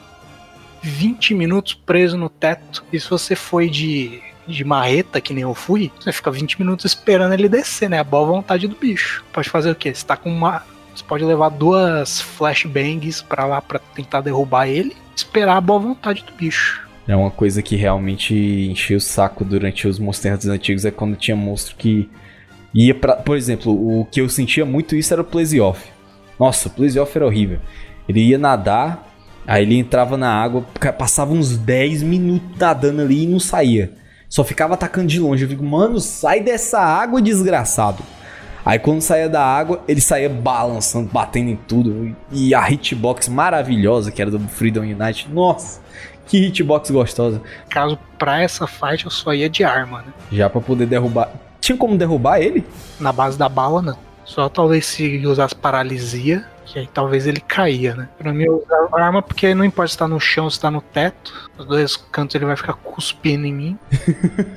Speaker 2: 20 minutos preso no teto. E se você foi de, de marreta, que nem eu fui, você fica 20 minutos esperando ele descer, né? A boa vontade do bicho. Pode fazer o quê? Você tá com uma. Você pode levar duas flashbangs pra lá pra tentar derrubar ele, esperar a boa vontade do bicho.
Speaker 1: É uma coisa que realmente encheu o saco durante os Monster Hunters antigos é quando tinha monstro que ia pra. Por exemplo, o que eu sentia muito isso era o Plesioff. Nossa, o Plesioff era horrível. Ele ia nadar, aí ele entrava na água, passava uns 10 minutos nadando ali e não saía. Só ficava atacando de longe. Eu fico, mano, sai dessa água, desgraçado. Aí quando saía da água, ele saía balançando, batendo em tudo. E a hitbox maravilhosa, que era do Freedom Unite. Nossa, que hitbox gostosa.
Speaker 2: Caso pra essa fight eu só ia de arma, né?
Speaker 1: Já pra poder derrubar. Tinha como derrubar ele?
Speaker 2: Na base da bala, não. Só talvez se usasse paralisia, que aí talvez ele caía, né? Pra mim, eu usava arma porque não importa se tá no chão ou se tá no teto. Os dois cantos ele vai ficar cuspindo em mim.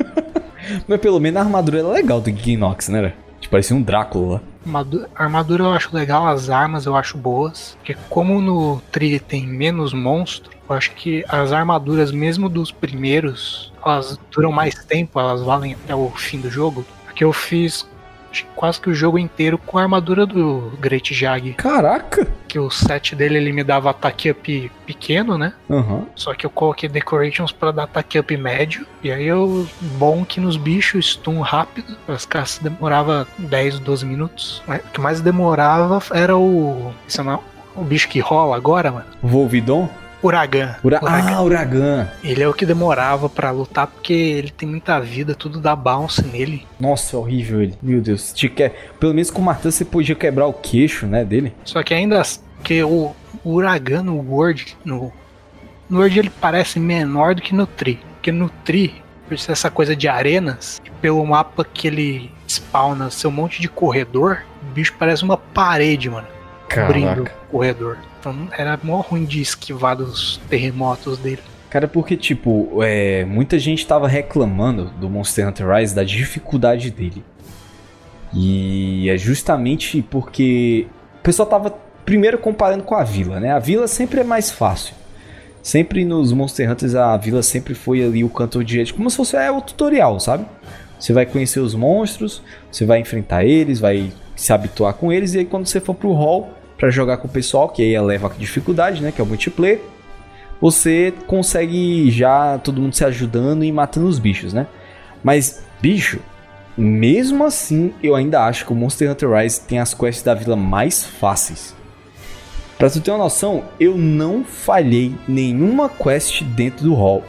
Speaker 1: Mas pelo menos a armadura era legal do Gignox, né? Parecia um Drácula lá.
Speaker 2: Armadu- Armadura eu acho legal, as armas eu acho boas. Porque como no Tri tem menos monstro, eu acho que as armaduras, mesmo dos primeiros, elas duram mais tempo, elas valem até o fim do jogo. Porque eu fiz quase que o jogo inteiro com a armadura do Great Jag.
Speaker 1: Caraca!
Speaker 2: Que o set dele ele me dava ataque up pequeno, né?
Speaker 1: Aham.
Speaker 2: Só que eu coloquei decorations pra dar ataque up médio. E aí eu bom que nos bichos stun rápido. As caças demorava 10, 12 minutos. O que mais demorava era o. Esse é uma- o bicho que rola agora, mano.
Speaker 1: Volvidon?
Speaker 2: Uragan.
Speaker 1: Ura...
Speaker 2: Uragan.
Speaker 1: Ah, Uragan.
Speaker 2: Ele é o que demorava pra lutar porque ele tem muita vida, tudo dá bounce nele.
Speaker 1: Nossa, é horrível ele. Meu Deus. Te quer... Pelo menos com o martelo você podia quebrar o queixo, né, dele.
Speaker 2: Só que ainda que o, o Uragan no Word, no, no Word ele parece menor do que no Tri. Porque no Tri, por ser essa coisa de arenas, e pelo mapa que ele spawna ser um monte de corredor, o bicho parece uma parede, mano, cobrindo o corredor. Então era mó ruim de esquivar dos terremotos dele.
Speaker 1: Cara, porque, tipo, é, muita gente tava reclamando do Monster Hunter Rise da dificuldade dele. E é justamente porque o pessoal tava primeiro comparando com a vila, né? A vila sempre é mais fácil. Sempre nos Monster Hunters a vila sempre foi ali o canto de como se fosse é, o tutorial, sabe? Você vai conhecer os monstros, você vai enfrentar eles, vai se habituar com eles e aí quando você for pro hall para jogar com o pessoal, que aí eleva a dificuldade, né, que é o multiplayer, você consegue já todo mundo se ajudando e matando os bichos, né? Mas bicho, mesmo assim, eu ainda acho que o Monster Hunter Rise tem as quests da vila mais fáceis. Pra tu ter uma noção, eu não falhei nenhuma quest dentro do hall.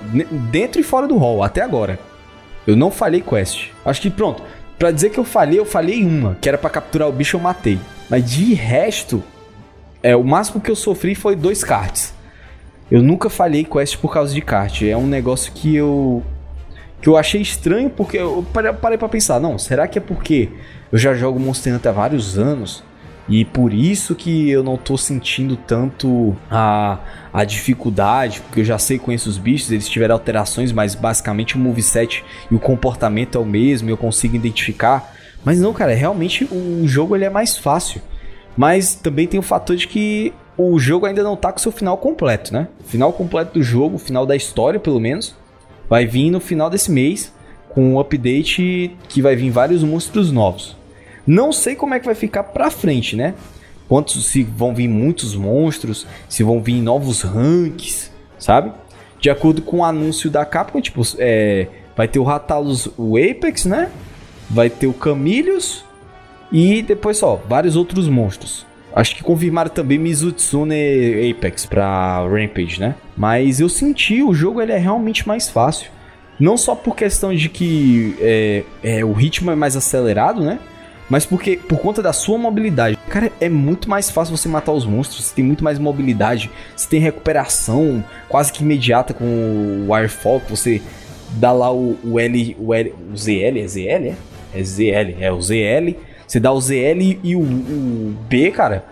Speaker 1: Dentro e fora do hall, até agora. Eu não falhei quest. Acho que pronto. Pra dizer que eu falhei, eu falhei uma, que era para capturar o bicho, eu matei. Mas de resto, é, o máximo que eu sofri foi dois cards. Eu nunca falhei quest por causa de kart. É um negócio que eu que eu achei estranho porque eu parei para pensar, não, será que é porque eu já jogo Monster Hunter há vários anos e por isso que eu não tô sentindo tanto a, a dificuldade, porque eu já sei conheço os bichos, eles tiveram alterações, mas basicamente o moveset e o comportamento é o mesmo, eu consigo identificar. Mas não, cara, realmente o jogo ele é mais fácil. Mas também tem o fator de que o jogo ainda não tá com seu final completo, né? O final completo do jogo, o final da história, pelo menos, vai vir no final desse mês com um update que vai vir vários monstros novos. Não sei como é que vai ficar pra frente, né? Quantos se vão vir muitos monstros, se vão vir novos ranks, sabe? De acordo com o anúncio da Capcom, tipo, é, vai ter o Ratalos, o Apex, né? Vai ter o Camillius e depois só vários outros monstros. Acho que confirmaram também Mizutsune Apex pra Rampage, né? Mas eu senti o jogo ele é realmente mais fácil. Não só por questão de que é, é, o ritmo é mais acelerado, né? Mas porque por conta da sua mobilidade. Cara, é muito mais fácil você matar os monstros, você tem muito mais mobilidade, você tem recuperação quase que imediata com o Wirefall, que você dá lá o, o L, o L, o ZL, é ZL, é? É ZL, é o ZL você dá o ZL e o, o B, cara,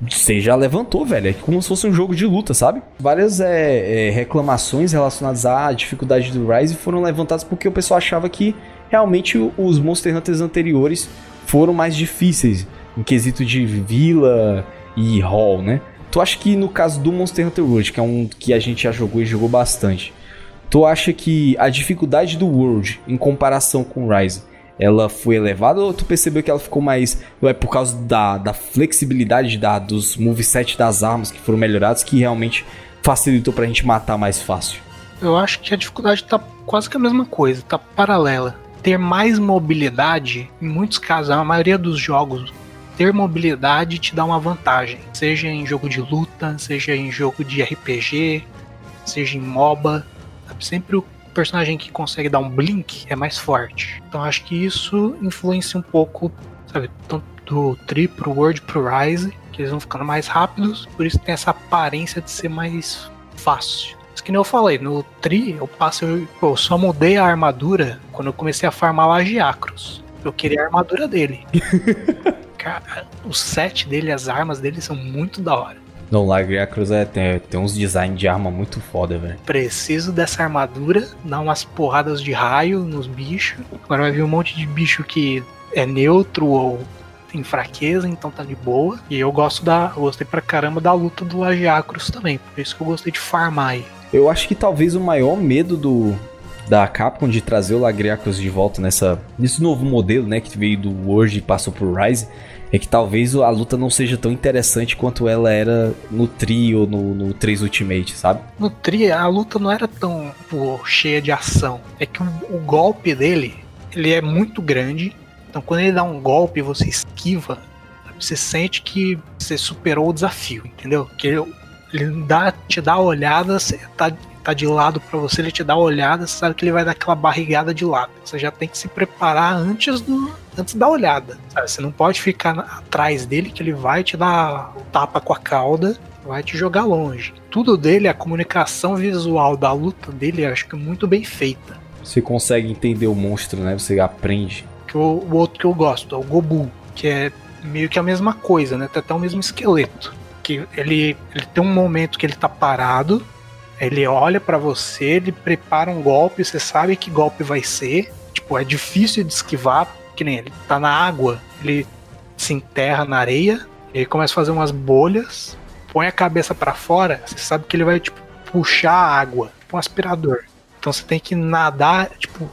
Speaker 1: você já levantou, velho. É como se fosse um jogo de luta, sabe? Várias é, é, reclamações relacionadas à dificuldade do Rise foram levantadas porque o pessoal achava que realmente os Monster Hunters anteriores foram mais difíceis em quesito de vila e hall, né? Tu acha que no caso do Monster Hunter World, que é um que a gente já jogou e jogou bastante, tu acha que a dificuldade do World em comparação com o Rise ela foi elevada ou tu percebeu que ela ficou mais. É por causa da, da flexibilidade da, dos moveset das armas que foram melhorados que realmente facilitou pra gente matar mais fácil?
Speaker 2: Eu acho que a dificuldade tá quase que a mesma coisa, tá paralela. Ter mais mobilidade, em muitos casos, a maioria dos jogos, ter mobilidade te dá uma vantagem. Seja em jogo de luta, seja em jogo de RPG, seja em MOBA. Sempre o personagem que consegue dar um blink é mais forte. Então acho que isso influencia um pouco, sabe, tanto do Tri pro World pro Rise, que eles vão ficando mais rápidos, por isso tem essa aparência de ser mais fácil. Mas que nem eu falei, no Tri eu passo, eu, eu só mudei a armadura quando eu comecei a farmar Lagiacros. Eu queria a armadura dele. Cara, o set dele, as armas dele são muito da hora.
Speaker 1: Não, Lagria Cruz é, tem, tem uns designs de arma muito foda, velho.
Speaker 2: Preciso dessa armadura, dar umas porradas de raio nos bichos. Agora vai vir um monte de bicho que é neutro ou tem fraqueza, então tá de boa. E eu gosto da. Eu gostei pra caramba da luta do Lagiacros também. Por isso que eu gostei de farmar aí.
Speaker 1: Eu acho que talvez o maior medo do. Da Capcom de trazer o Lagriacos de volta nessa, nesse novo modelo, né? Que veio do World e passou pro Rise é que talvez a luta não seja tão interessante quanto ela era no Tri ou no, no 3 Ultimate, sabe?
Speaker 2: No Tri, a luta não era tão pô, cheia de ação. É que o, o, golpe dele, ele é muito grande. Então quando ele dá um golpe você esquiva, você sente que você superou o desafio, entendeu? Que ele, ele dá, te dá a olhada, você tá tá de lado para você, ele te dá uma olhada, você sabe que ele vai dar aquela barrigada de lado. Você já tem que se preparar antes do antes da olhada. Sabe? Você não pode ficar atrás dele que ele vai te dar o tapa com a cauda, vai te jogar longe. Tudo dele, a comunicação visual da luta dele, acho que é muito bem feita.
Speaker 1: Você consegue entender o monstro, né? Você aprende.
Speaker 2: Que o, o outro que eu gosto é o Gobu, que é meio que a mesma coisa, né? Tem até o mesmo esqueleto. Que ele, ele tem um momento que ele tá parado, ele olha para você, ele prepara um golpe, você sabe que golpe vai ser. Tipo, é difícil de esquivar, que nem ele tá na água, ele se enterra na areia, ele começa a fazer umas bolhas, põe a cabeça para fora, você sabe que ele vai tipo puxar a água, tipo um aspirador. Então você tem que nadar, tipo,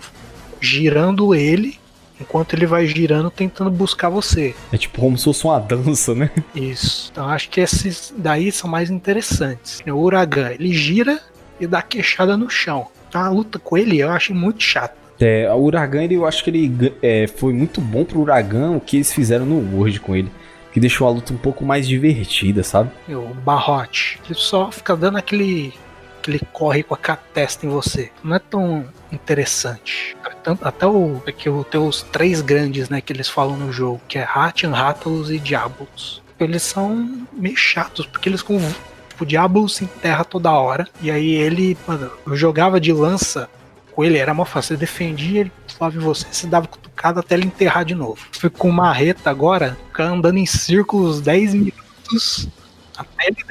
Speaker 2: girando ele enquanto ele vai girando tentando buscar você.
Speaker 1: É tipo como se fosse uma dança, né?
Speaker 2: Isso. Então acho que esses daí são mais interessantes. O Uragan, ele gira e dá queixada no chão. Então a luta com ele eu achei muito chata.
Speaker 1: É, o Uragan, ele, eu acho que ele é, foi muito bom pro Uragan o que eles fizeram no World com ele. Que deixou a luta um pouco mais divertida, sabe?
Speaker 2: E o Barrote, ele só fica dando aquele. Aquele corre com a testa em você. Não é tão interessante. Até o. É que tem os três grandes, né, que eles falam no jogo, que é Hatian, Rathalos e Diablos. Eles são meio chatos, porque eles com. O Diablo se enterra toda hora. E aí ele, mano, eu jogava de lança com ele, era mó fácil. Você defendia, ele pulava em você, se dava cutucada até ele enterrar de novo. Fui com marreta agora, andando em círculos 10 minutos até ele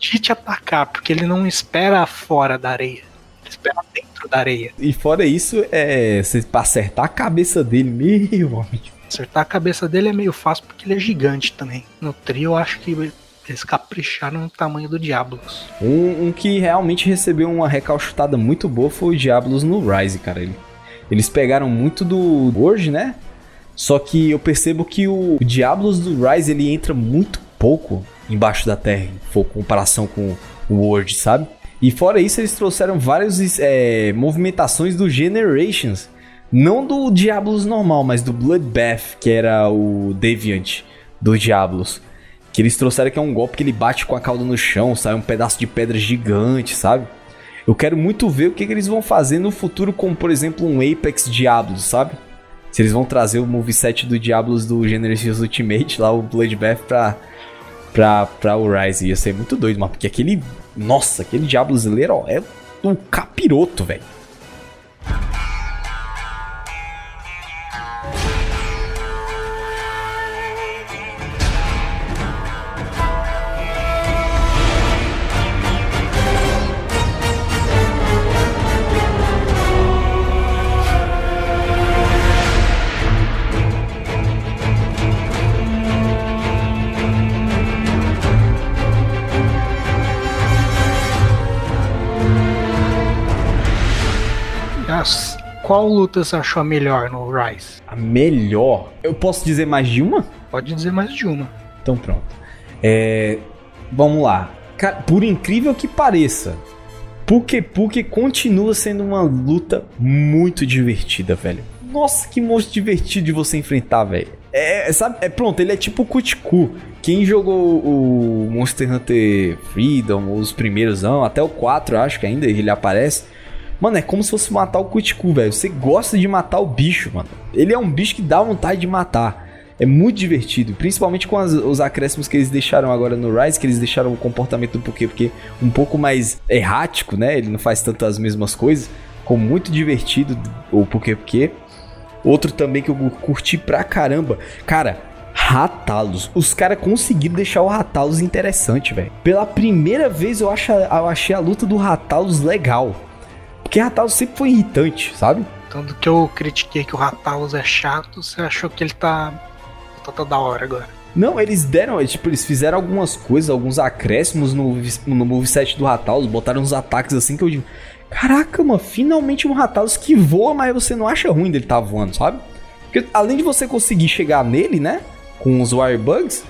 Speaker 2: decidir te atacar, porque ele não espera fora da areia. Ele espera dentro da areia.
Speaker 1: E fora isso, é. Pra acertar a cabeça dele, meu amigo.
Speaker 2: Acertar a cabeça dele é meio fácil porque ele é gigante também. No trio eu acho que eles capricharam no tamanho do Diablos.
Speaker 1: Um, um, que realmente recebeu uma recalchutada muito boa foi o Diablos no Rise, cara. Eles pegaram muito do World, né? Só que eu percebo que o Diablos do Rise ele entra muito pouco embaixo da terra, em comparação com o World, sabe? E fora isso, eles trouxeram várias é, movimentações do Generations. Não do Diablos normal, mas do Bloodbath, que era o Deviant do Diablos. Que eles trouxeram que é um golpe que ele bate com a cauda no chão, sai um pedaço de pedra gigante, sabe? Eu quero muito ver o que, que eles vão fazer no futuro com, por exemplo, um Apex Diablos, sabe? Se eles vão trazer o moveset do Diablos do Genesis Ultimate, lá o Bloodbath pra, pra, pra o Rise. Ia ser muito doido, mano. Porque aquele. Nossa, aquele Diablos ó, é um capiroto, velho.
Speaker 2: Qual luta você achou a melhor no Rise?
Speaker 1: A melhor? Eu posso dizer mais de uma?
Speaker 2: Pode dizer mais de uma.
Speaker 1: Então pronto. É, vamos lá. Por incrível que pareça, Puke Puke continua sendo uma luta muito divertida, velho. Nossa, que monstro divertido de você enfrentar, velho. É, sabe, é pronto, ele é tipo o Kutiku. Quem jogou o Monster Hunter Freedom, os primeiros, não, até o 4, acho que ainda ele aparece Mano, é como se fosse matar o Kutiku, velho. Você gosta de matar o bicho, mano. Ele é um bicho que dá vontade de matar. É muito divertido, principalmente com as, os acréscimos que eles deixaram agora no Rise, que eles deixaram o comportamento do Poké porque um pouco mais errático, né? Ele não faz tanto as mesmas coisas. Ficou muito divertido o Poké Poké. Outro também que eu curti pra caramba. Cara, Ratalos. Os caras conseguiram deixar o Ratalos interessante, velho. Pela primeira vez eu, acho, eu achei a luta do Ratalos legal. Porque Ratalos sempre foi irritante, sabe?
Speaker 2: Tanto que eu critiquei que o Ratalos é chato, você achou que ele tá, tá, tá da hora agora.
Speaker 1: Não, eles deram, é, tipo, eles fizeram algumas coisas, alguns acréscimos no, no moveset do Ratalos, botaram uns ataques assim que eu digo, caraca, mano, finalmente um Ratalos que voa, mas você não acha ruim dele tá voando, sabe? Porque além de você conseguir chegar nele, né, com os Wirebugs,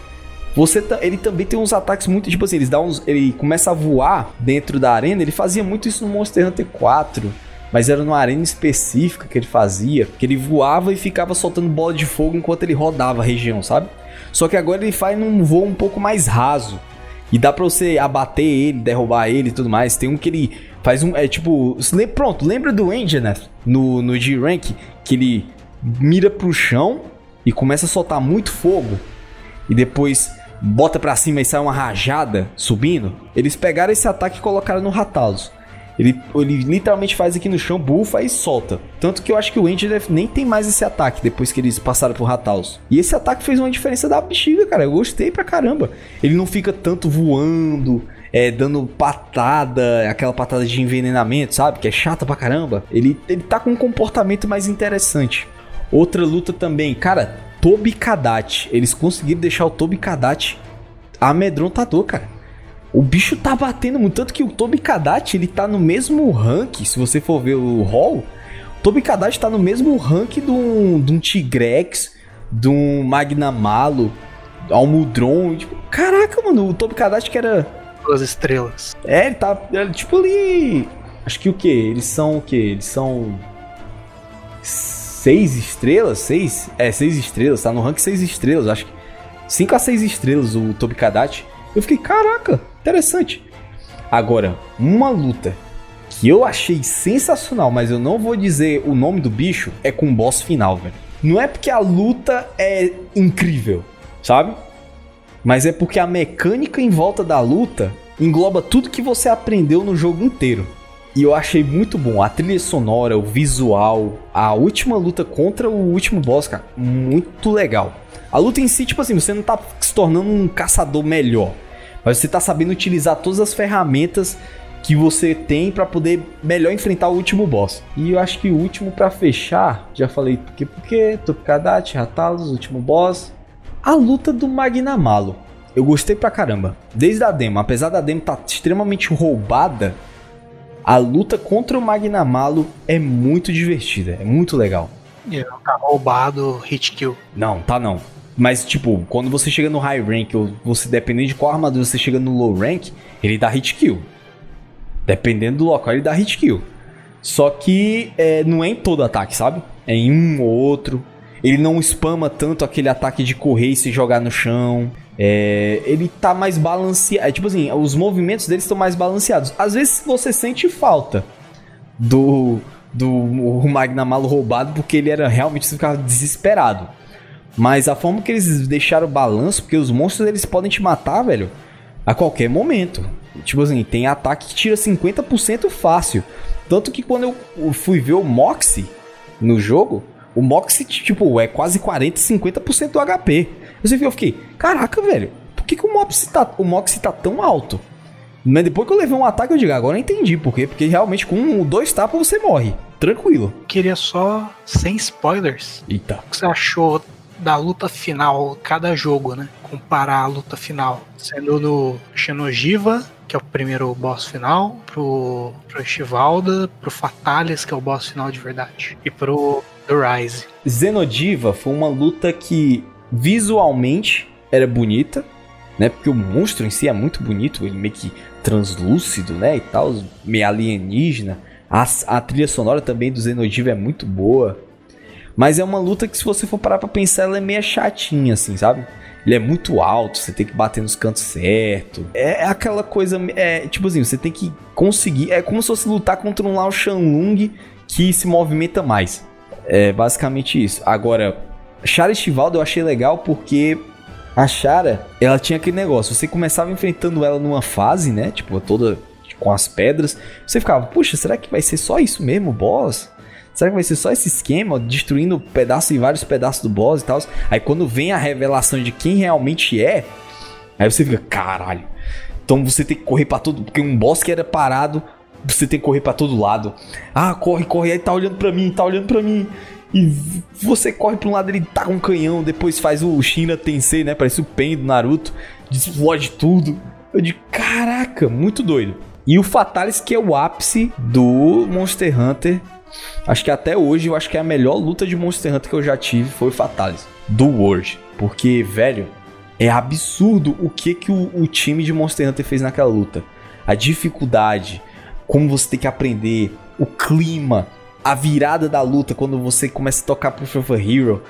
Speaker 1: você ele também tem uns ataques muito tipo assim, eles dá uns, ele começa a voar dentro da arena, ele fazia muito isso no Monster Hunter 4, mas era numa arena específica que ele fazia, que ele voava e ficava soltando bola de fogo enquanto ele rodava a região, sabe? Só que agora ele faz num voo um pouco mais raso. E dá pra você abater ele, derrubar ele e tudo mais. Tem um que ele faz um. É tipo. Pronto, lembra do Engineer no, no G-Rank? Que ele mira pro chão e começa a soltar muito fogo. E depois bota pra cima e sai uma rajada subindo. Eles pegaram esse ataque e colocaram no Ratalos. Ele, ele literalmente faz aqui no chão, bufa e solta. Tanto que eu acho que o Angel nem tem mais esse ataque depois que eles passaram pro Ratalos. E esse ataque fez uma diferença da bexiga, cara. Eu gostei pra caramba. Ele não fica tanto voando, é, dando patada, aquela patada de envenenamento, sabe? Que é chata pra caramba. Ele, ele tá com um comportamento mais interessante. Outra luta também, cara, Tobi Kadat. Eles conseguiram deixar o Tobi Kadat amedrontador, cara. O bicho tá batendo muito. Tanto que o Tobi Kadat, ele tá no mesmo rank. Se você for ver o hall, o Tobi Kadat tá no mesmo rank de um, de um Tigrex, de um Magnamalo, Almudron. Tipo, caraca, mano, o Tobi Kadat que era.
Speaker 2: Duas estrelas.
Speaker 1: É, ele tá. Ele, tipo ali. Acho que o que? Eles são o que? Eles são seis estrelas, seis, é, seis estrelas, tá no rank seis estrelas, acho que 5 a 6 estrelas o Tobikadachi. Eu fiquei, caraca, interessante. Agora, uma luta que eu achei sensacional, mas eu não vou dizer o nome do bicho, é com o boss final, velho. Não é porque a luta é incrível, sabe? Mas é porque a mecânica em volta da luta engloba tudo que você aprendeu no jogo inteiro. E eu achei muito bom. A trilha sonora, o visual, a última luta contra o último boss, cara, muito legal. A luta em si, tipo assim, você não tá se tornando um caçador melhor. Mas você tá sabendo utilizar todas as ferramentas que você tem para poder melhor enfrentar o último boss. E eu acho que o último para fechar, já falei porque porque, Topkadat, Ratalos, último boss, a luta do Magnamalo. Eu gostei pra caramba. Desde a demo, apesar da demo estar tá extremamente roubada, a luta contra o Magnamalo é muito divertida, é muito legal.
Speaker 2: E não tá roubado hit kill.
Speaker 1: Não, tá não. Mas, tipo, quando você chega no high rank, ou você dependendo de qual armadura você chega no low rank, ele dá hit kill. Dependendo do local, ele dá hit kill. Só que é, não é em todo ataque, sabe? É em um ou outro. Ele não spama tanto aquele ataque de correr e se jogar no chão. É, ele tá mais balanceado. É, tipo assim, os movimentos dele estão mais balanceados. Às vezes você sente falta do do Magnamalo roubado porque ele era realmente você ficava desesperado. Mas a forma que eles deixaram o balanço, porque os monstros eles podem te matar, velho, a qualquer momento. Tipo assim, tem ataque que tira 50% fácil. Tanto que quando eu fui ver o Moxie no jogo, o Moxie, tipo, é quase 40, 50% do HP. Eu fiquei, caraca, velho, por que, que o, Moxie tá, o Moxie tá tão alto? Mas depois que eu levei um ataque, eu digo, agora eu entendi por quê. Porque realmente com dois tapas você morre. Tranquilo.
Speaker 2: Queria só, sem spoilers.
Speaker 1: Eita.
Speaker 2: O que você achou da luta final, cada jogo, né? Comparar a luta final. Sendo no Xenogiva, que é o primeiro boss final, pro, pro Estivalda, pro Fatalis, que é o boss final de verdade, e pro The Rise.
Speaker 1: Zenodiva foi uma luta que visualmente era bonita, né? Porque o monstro em si é muito bonito, ele meio que translúcido, né? E tal, meio alienígena. A, a trilha sonora também do Zenodiva é muito boa. Mas é uma luta que, se você for parar pra pensar, ela é meio chatinha, assim, sabe? Ele é muito alto, você tem que bater nos cantos certo. É, é aquela coisa. É, tipo assim, você tem que conseguir. É como se fosse lutar contra um Lao Shanlung que se movimenta mais. É basicamente isso. Agora, Chara Estivaldo eu achei legal porque a Chara, ela tinha aquele negócio. Você começava enfrentando ela numa fase, né? Tipo, toda com as pedras. Você ficava, puxa, será que vai ser só isso mesmo, boss? Será que vai ser só esse esquema, destruindo pedaços e vários pedaços do boss e tal? Aí quando vem a revelação de quem realmente é, aí você fica, caralho. Então você tem que correr para todo, porque um boss que era parado, você tem que correr para todo lado. Ah, corre, corre, aí tá olhando para mim, tá olhando para mim. E você corre pra um lado, ele tá com um canhão, depois faz o Shina Tensei, né? Parece o Pen do Naruto, explode tudo. Eu digo, caraca, muito doido. E o Fatalis, que é o ápice do Monster Hunter Acho que até hoje eu acho que é a melhor luta de Monster Hunter que eu já tive foi o Fatalis do World. Porque, velho, é absurdo o que, que o, o time de Monster Hunter fez naquela luta. A dificuldade, como você tem que aprender, o clima, a virada da luta quando você começa a tocar pro of Hero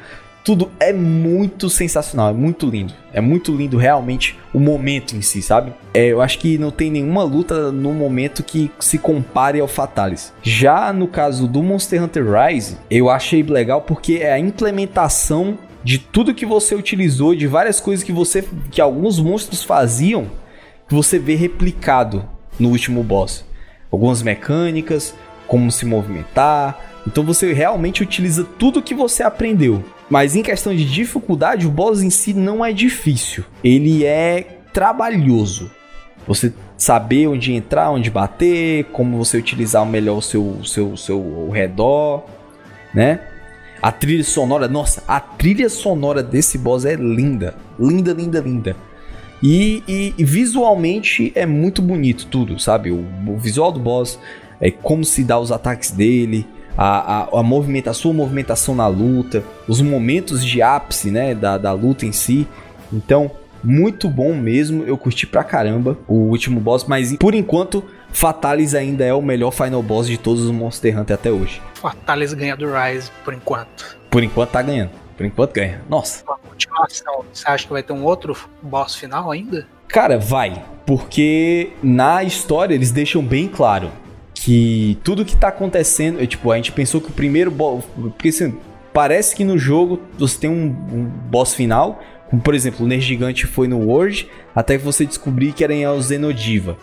Speaker 1: tudo é muito sensacional, é muito lindo. É muito lindo realmente o momento em si, sabe? É, eu acho que não tem nenhuma luta no momento que se compare ao Fatalis. Já no caso do Monster Hunter Rise, eu achei legal porque é a implementação de tudo que você utilizou, de várias coisas que você que alguns monstros faziam, que você vê replicado no último boss. Algumas mecânicas, como se movimentar. Então você realmente utiliza tudo que você aprendeu. Mas em questão de dificuldade, o boss em si não é difícil. Ele é trabalhoso. Você saber onde entrar, onde bater, como você utilizar melhor o seu, o seu, o seu redor, né? A trilha sonora, nossa, a trilha sonora desse boss é linda. Linda, linda, linda. E, e, e visualmente é muito bonito tudo, sabe? O, o, visual do boss, é como se dá os ataques dele, a, a, a, movimenta, a sua movimentação na luta, os momentos de ápice né, da, da luta em si. Então, muito bom mesmo, eu curti pra caramba o último boss, mas por enquanto, Fatalis ainda é o melhor final boss de todos os Monster Hunter até hoje.
Speaker 2: Fatalis ganha do Rise por enquanto.
Speaker 1: Por enquanto tá ganhando. Por enquanto ganha. Nossa.
Speaker 2: Uma continuação. Você acha que vai ter um outro boss final ainda?
Speaker 1: Cara, vai. Porque na história eles deixam bem claro que tudo que tá acontecendo. É, tipo, a gente pensou que o primeiro boss. Porque assim, parece que no jogo você tem um, um boss final. Como, por exemplo, o Ner Gigante foi no World, até que você descobrir que era em o Zenodiva.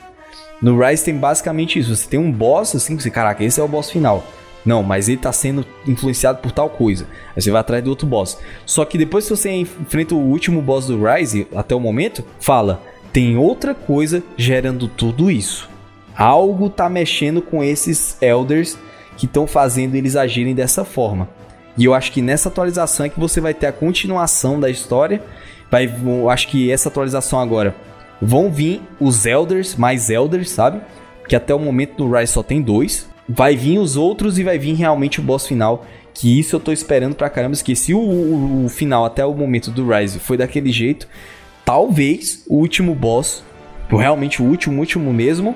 Speaker 1: No Rise tem basicamente isso. Você tem um boss, assim, você, caraca, esse é o boss final. Não, mas ele tá sendo influenciado por tal coisa. Aí você vai atrás do outro boss. Só que depois que você enfrenta o último boss do Rise, até o momento, fala: tem outra coisa gerando tudo isso. Algo tá mexendo com esses Elders que estão fazendo eles agirem dessa forma. E eu acho que nessa atualização é que você vai ter a continuação da história. Vai, eu acho que essa atualização agora vão vir os Elders, mais Elders, sabe? Que até o momento do Rise só tem dois. Vai vir os outros e vai vir realmente o boss final. Que isso eu tô esperando pra caramba. Esqueci o, o, o final até o momento do Rise foi daquele jeito. Talvez o último boss, realmente o último, último mesmo,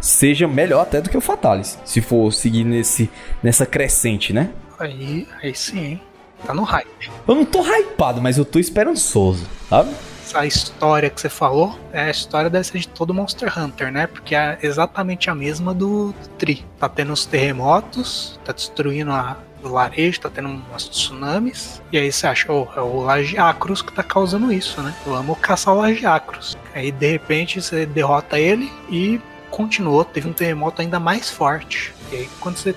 Speaker 1: seja melhor até do que o Fatalis. Se for seguir nesse, nessa crescente, né?
Speaker 2: Aí, aí sim, hein? Tá no hype.
Speaker 1: Eu não tô hypado, mas eu tô esperançoso, sabe?
Speaker 2: Essa história que você falou é a história dessa de todo Monster Hunter, né? Porque é exatamente a mesma do, do Tri. Tá tendo os terremotos, tá destruindo a, o larejo, tá tendo umas tsunamis. E aí você acha, oh, é o Lagiacrus que tá causando isso, né? Vamos caçar o Lagiacrus. Aí de repente você derrota ele e continuou, teve um terremoto ainda mais forte. E aí quando você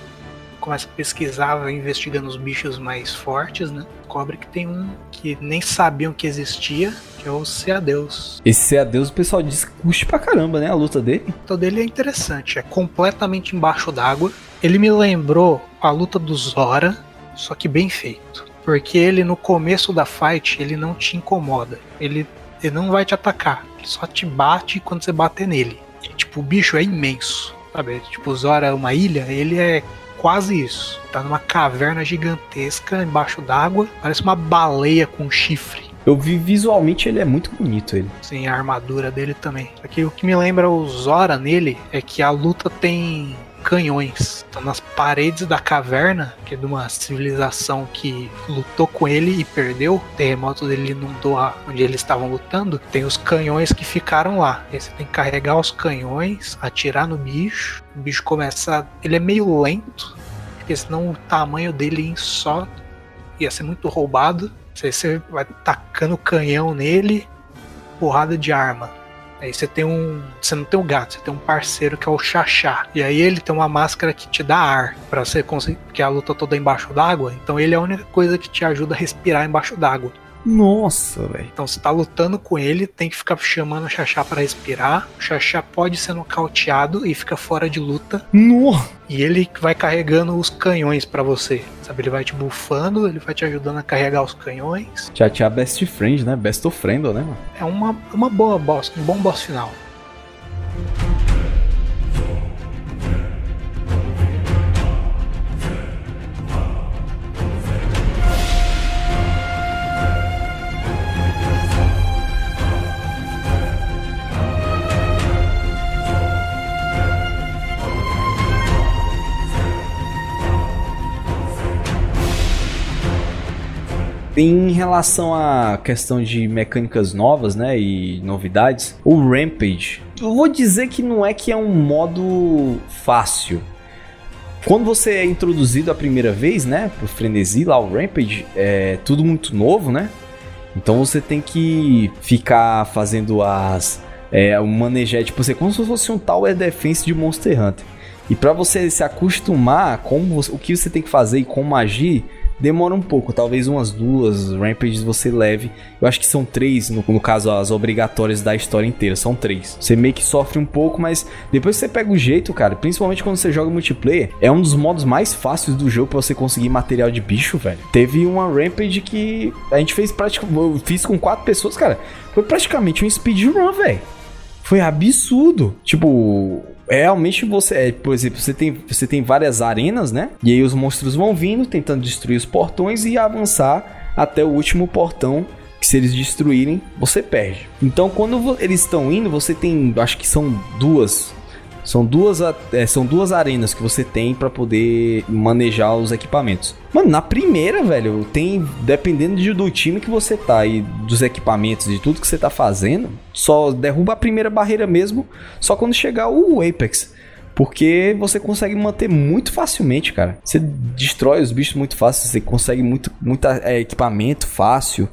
Speaker 2: começa a pesquisar, vai investigando os bichos mais fortes, né? Descobre que tem um que nem sabiam que existia, que é o Seadeus.
Speaker 1: Esse Seadeus o pessoal diz que custe pra caramba, né? A luta dele.
Speaker 2: A luta dele é interessante, é completamente embaixo d'água. Ele me lembrou a luta do Zora, só que bem feito. Porque ele no começo da fight, ele não te incomoda. Ele, ele não vai te atacar. Ele só te bate quando você bater nele. E, tipo, o bicho é imenso. Sabe? Tipo, o Zora é uma ilha, ele é quase isso. Tá numa caverna gigantesca embaixo d'água, parece uma baleia com chifre.
Speaker 1: Eu vi visualmente ele é muito bonito ele.
Speaker 2: Sim, a armadura dele também. Aqui o que me lembra o Zora nele é que a luta tem canhões. Então, nas paredes da caverna, que é de uma civilização que lutou com ele e perdeu, o terremoto dele inundou onde eles estavam lutando, tem os canhões que ficaram lá. Aí você tem que carregar os canhões, atirar no bicho. O bicho começa. Ele é meio lento, porque senão o tamanho dele só ia ser muito roubado. Você vai tacando canhão nele, porrada de arma Aí você tem um. Você não tem um gato, você tem um parceiro que é o Xaxá. E aí ele tem uma máscara que te dá ar para você conseguir. Porque a luta toda é embaixo d'água. Então ele é a única coisa que te ajuda a respirar embaixo d'água.
Speaker 1: Nossa, velho.
Speaker 2: Então você tá lutando com ele, tem que ficar chamando o Xaxá para respirar. O Xaxá pode ser nocauteado e fica fora de luta.
Speaker 1: No.
Speaker 2: E ele vai carregando os canhões para você. Sabe, ele vai te bufando, ele vai te ajudando a carregar os canhões.
Speaker 1: Tinha Best Friend, né? Best of Friend, né, mano?
Speaker 2: É uma, uma boa boss, um bom boss final.
Speaker 1: Em relação à questão de mecânicas novas, né, e novidades, o Rampage, eu vou dizer que não é que é um modo fácil. Quando você é introduzido a primeira vez, né, pro frenesi lá, o Rampage, é tudo muito novo, né? Então você tem que ficar fazendo as é, o manejar, tipo, você como se fosse um Tower Defense de Monster Hunter. E para você se acostumar com o que você tem que fazer e como agir, demora um pouco, talvez umas duas rampages você leve. Eu acho que são três, no, no caso, as obrigatórias da história inteira, são três. Você meio que sofre um pouco, mas depois você pega o jeito, cara, principalmente quando você joga multiplayer, é um dos modos mais fáceis do jogo para você conseguir material de bicho, velho. Teve uma rampage que a gente fez praticamente, eu fiz com quatro pessoas, cara, foi praticamente um speedrun, velho. Foi absurdo. Tipo, realmente você, é, por exemplo, você tem, você tem várias arenas, né? E aí os monstros vão vindo, tentando destruir os portões e avançar até o último portão. Que se eles destruírem, você perde. Então, quando eles estão indo, você tem, acho que são duas São duas, é, são duas arenas que você tem para poder manejar os equipamentos. Mano, na primeira, velho, tem. Dependendo de, do time que você tá e dos equipamentos, de tudo que você tá fazendo, só derruba a primeira barreira mesmo, só quando chegar o Apex. Porque você consegue manter muito facilmente, cara. Você destrói os bichos muito fácil, você consegue muito, muito é, equipamento fácil.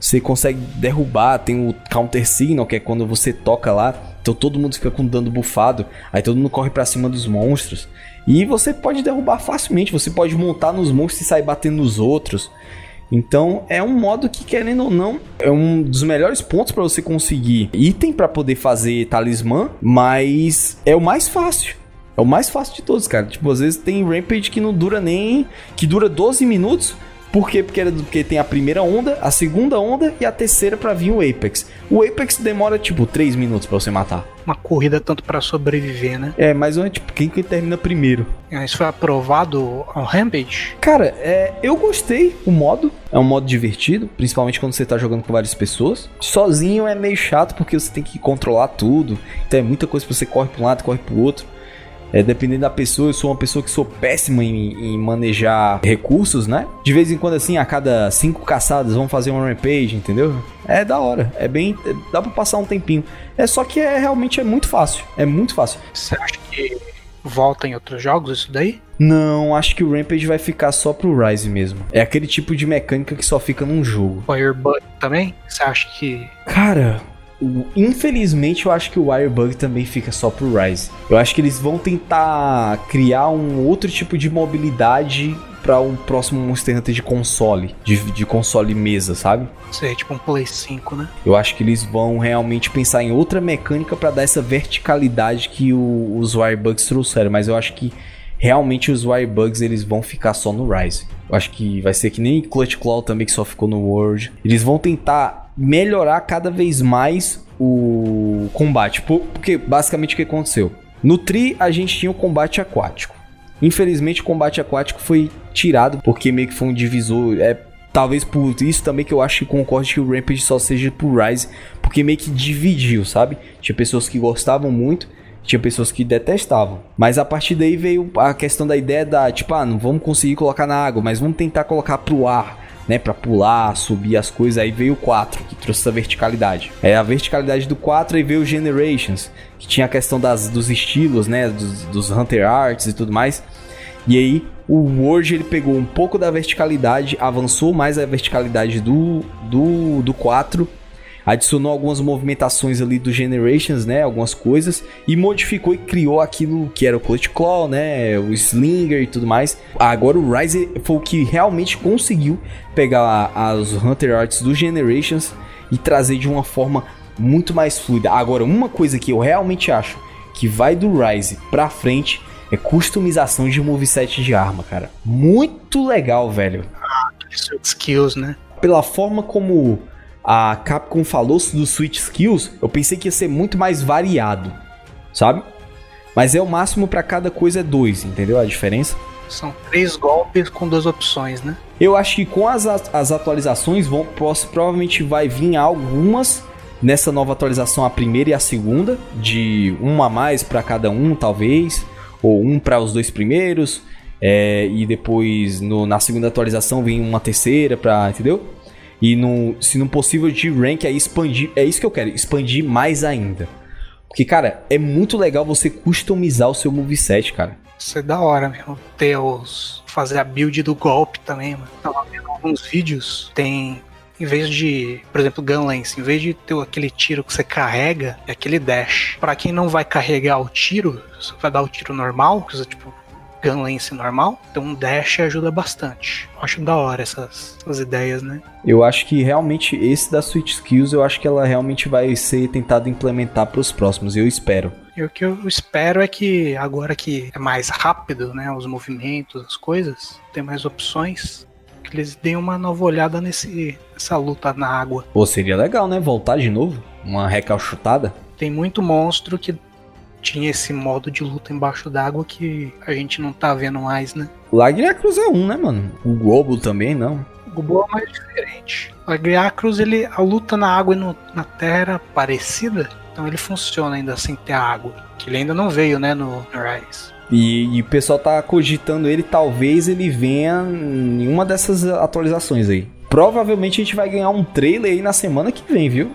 Speaker 1: Você consegue derrubar, tem o counter signal, que é quando você toca lá, então todo mundo fica com dano bufado, aí todo mundo corre para cima dos monstros. E você pode derrubar facilmente, você pode montar nos monstros e sair batendo nos outros. Então é um modo que, querendo ou não, é um dos melhores pontos para você conseguir item para poder fazer talismã, mas é o mais fácil. É o mais fácil de todos, cara. Tipo, às vezes tem Rampage que não dura nem. que dura 12 minutos. Por quê? Porque, porque tem a primeira onda, a segunda onda e a terceira para vir o Apex. O Apex demora tipo 3 minutos para você matar.
Speaker 2: Uma corrida tanto para sobreviver, né?
Speaker 1: É, mas é tipo, quem que termina primeiro?
Speaker 2: É, isso foi aprovado ao Rampage?
Speaker 1: Cara, é, eu gostei o modo. É um modo divertido, principalmente quando você tá jogando com várias pessoas. Sozinho é meio chato porque você tem que controlar tudo. Então é muita coisa que você corre para um lado, corre pro outro. É, dependendo da pessoa, eu sou uma pessoa que sou péssima em, em, manejar recursos, né? De vez em quando, assim, a cada cinco caçadas, vão fazer uma rampage, entendeu? É da hora. É bem. Dá pra passar um tempinho. É só que é realmente é muito fácil. É muito fácil.
Speaker 2: Você acha que volta em outros jogos isso daí?
Speaker 1: Não, acho que o Rampage vai ficar só pro Rise mesmo. É aquele tipo de mecânica que só fica num jogo.
Speaker 2: Firebug também? Você acha que.
Speaker 1: Cara, Infelizmente, eu acho que o Wirebug também fica só pro Rise. Eu acho que eles vão tentar criar um outro tipo de mobilidade para um próximo Monster Hunter de console, de, de console mesa, sabe?
Speaker 2: Sei, tipo um Play 5, né?
Speaker 1: Eu acho que eles vão realmente pensar em outra mecânica para dar essa verticalidade que o, os Wirebugs trouxeram, mas eu acho que realmente os Wirebugs eles vão ficar só no Rise. Eu acho que vai ser que nem Clutch Claw também que só ficou no World. Eles vão tentar melhorar cada vez mais o combate. Porque basicamente o que aconteceu? No Tri a gente tinha o combate aquático. Infelizmente o combate aquático foi tirado porque meio que foi um divisor. É talvez por isso também que eu acho que concordo que o Rampage só seja pro Rise, porque meio que dividiu, sabe? Tinha pessoas que gostavam muito, tinha pessoas que detestavam. Mas a partir daí veio a questão da ideia da, tipo, ah, não vamos conseguir colocar na água, mas vamos tentar colocar pro ar né, para pular, subir as coisas. Aí veio o 4, que trouxe essa verticalidade. É a verticalidade do 4 e veio o Generations, que tinha a questão das, dos estilos, né, dos, dos Hunter Arts e tudo mais. E aí o Word ele pegou um pouco da verticalidade, avançou mais a verticalidade do do, do 4 adicionou algumas movimentações ali do Generations, né, algumas coisas e modificou e criou aquilo que era o Clutch Claw, né, o Slinger e tudo mais. Agora o Rise foi o que realmente conseguiu pegar as Hunter Arts do Generations e trazer de uma forma muito mais fluida. Agora, uma coisa que eu realmente acho que vai do Rise pra frente é customização de moveset de arma, cara. Muito legal, velho.
Speaker 2: Ah, skills, né?
Speaker 1: Pela forma como a Capcom falou dos Switch Skills, eu pensei que ia ser muito mais variado, sabe? Mas é o máximo para cada coisa é dois, entendeu a diferença?
Speaker 2: São três golpes com duas opções, né?
Speaker 1: Eu acho que com as, as atualizações vão provavelmente vai vir algumas nessa nova atualização a primeira e a segunda de uma a mais para cada um talvez ou um para os dois primeiros é, e depois no, na segunda atualização vem uma terceira para entendeu? E no, se não possível de rank, aí expandir. É isso que eu quero, expandir mais ainda. Porque, cara, é muito legal você customizar o seu moveset, cara.
Speaker 2: Isso é da hora mesmo. Ter os. fazer a build do golpe também, mano. Tava vendo alguns vídeos, tem. Em vez de, por exemplo, Gunlance, em vez de ter aquele tiro que você carrega, é aquele dash. Para quem não vai carregar o tiro, você vai dar o tiro normal, que você, tipo, Gunlance normal, então um dash ajuda bastante. Acho da hora essas, essas ideias, né?
Speaker 1: Eu acho que realmente esse da Switch Skills, eu acho que ela realmente vai ser tentado implementar para os próximos, eu espero.
Speaker 2: E o que eu espero é que agora que é mais rápido, né, os movimentos, as coisas, tem mais opções, que eles deem uma nova olhada nesse, nessa luta na água.
Speaker 1: Pô, seria legal, né? Voltar de novo? Uma recalchutada?
Speaker 2: Tem muito monstro que tinha esse modo de luta embaixo d'água que a gente não tá vendo mais, né?
Speaker 1: Lagriacruz é um, né, mano? O Globo também não.
Speaker 2: O Globo é mais diferente. Lagriacruz, ele, a luta na água e no, na terra era parecida, Então ele funciona ainda sem ter água. Que ele ainda não veio, né, no Rise.
Speaker 1: E, e, o pessoal tá cogitando ele, talvez ele venha em uma dessas atualizações aí. Provavelmente a gente vai ganhar um trailer aí na semana que vem, viu?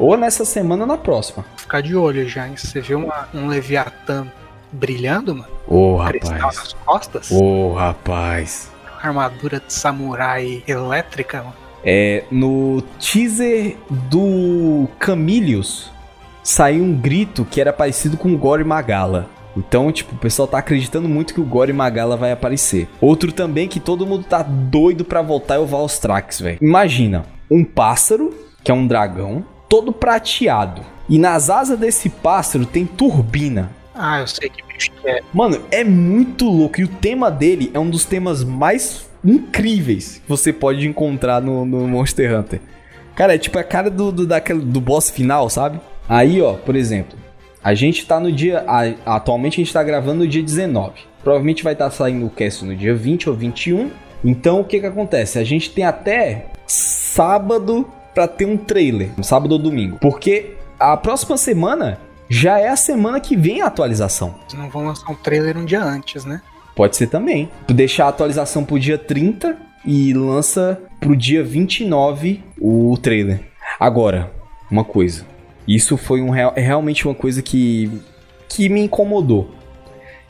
Speaker 1: Ou nessa semana ou na próxima.
Speaker 2: Ficar de olho já, hein? Você viu uma, um Leviatã brilhando, mano?
Speaker 1: Ô, oh, rapaz.
Speaker 2: nas costas?
Speaker 1: Ô, oh, rapaz.
Speaker 2: Armadura de samurai elétrica, mano.
Speaker 1: É, no teaser do Camilius saiu um grito que era parecido com o Gore Magala. Então, tipo, o pessoal tá acreditando muito que o Gore Magala vai aparecer. Outro também que todo mundo tá doido pra voltar é o Valstrax, velho. Imagina, um pássaro, que é um dragão, todo prateado. E nas asas desse pássaro tem turbina.
Speaker 2: Ah, eu sei que bicho que é.
Speaker 1: Mano, é muito louco. E o tema dele é um dos temas mais incríveis que você pode encontrar no, no Monster Hunter. Cara, é tipo a cara do, do, daquele, do boss final, sabe? Aí, ó, por exemplo, a gente tá no dia. A, atualmente a gente tá gravando no dia 19. Provavelmente vai estar tá saindo o cast no dia 20 ou 21. Então o que que acontece? A gente tem até sábado para ter um trailer, sábado ou domingo. Porque a próxima semana já é a semana que vem a atualização.
Speaker 2: Não vão lançar um trailer um dia antes, né?
Speaker 1: Pode ser também. Deixar a atualização pro dia 30 e lança pro dia 29 o trailer. Agora, uma coisa. Isso foi um, é realmente uma coisa que, que me incomodou.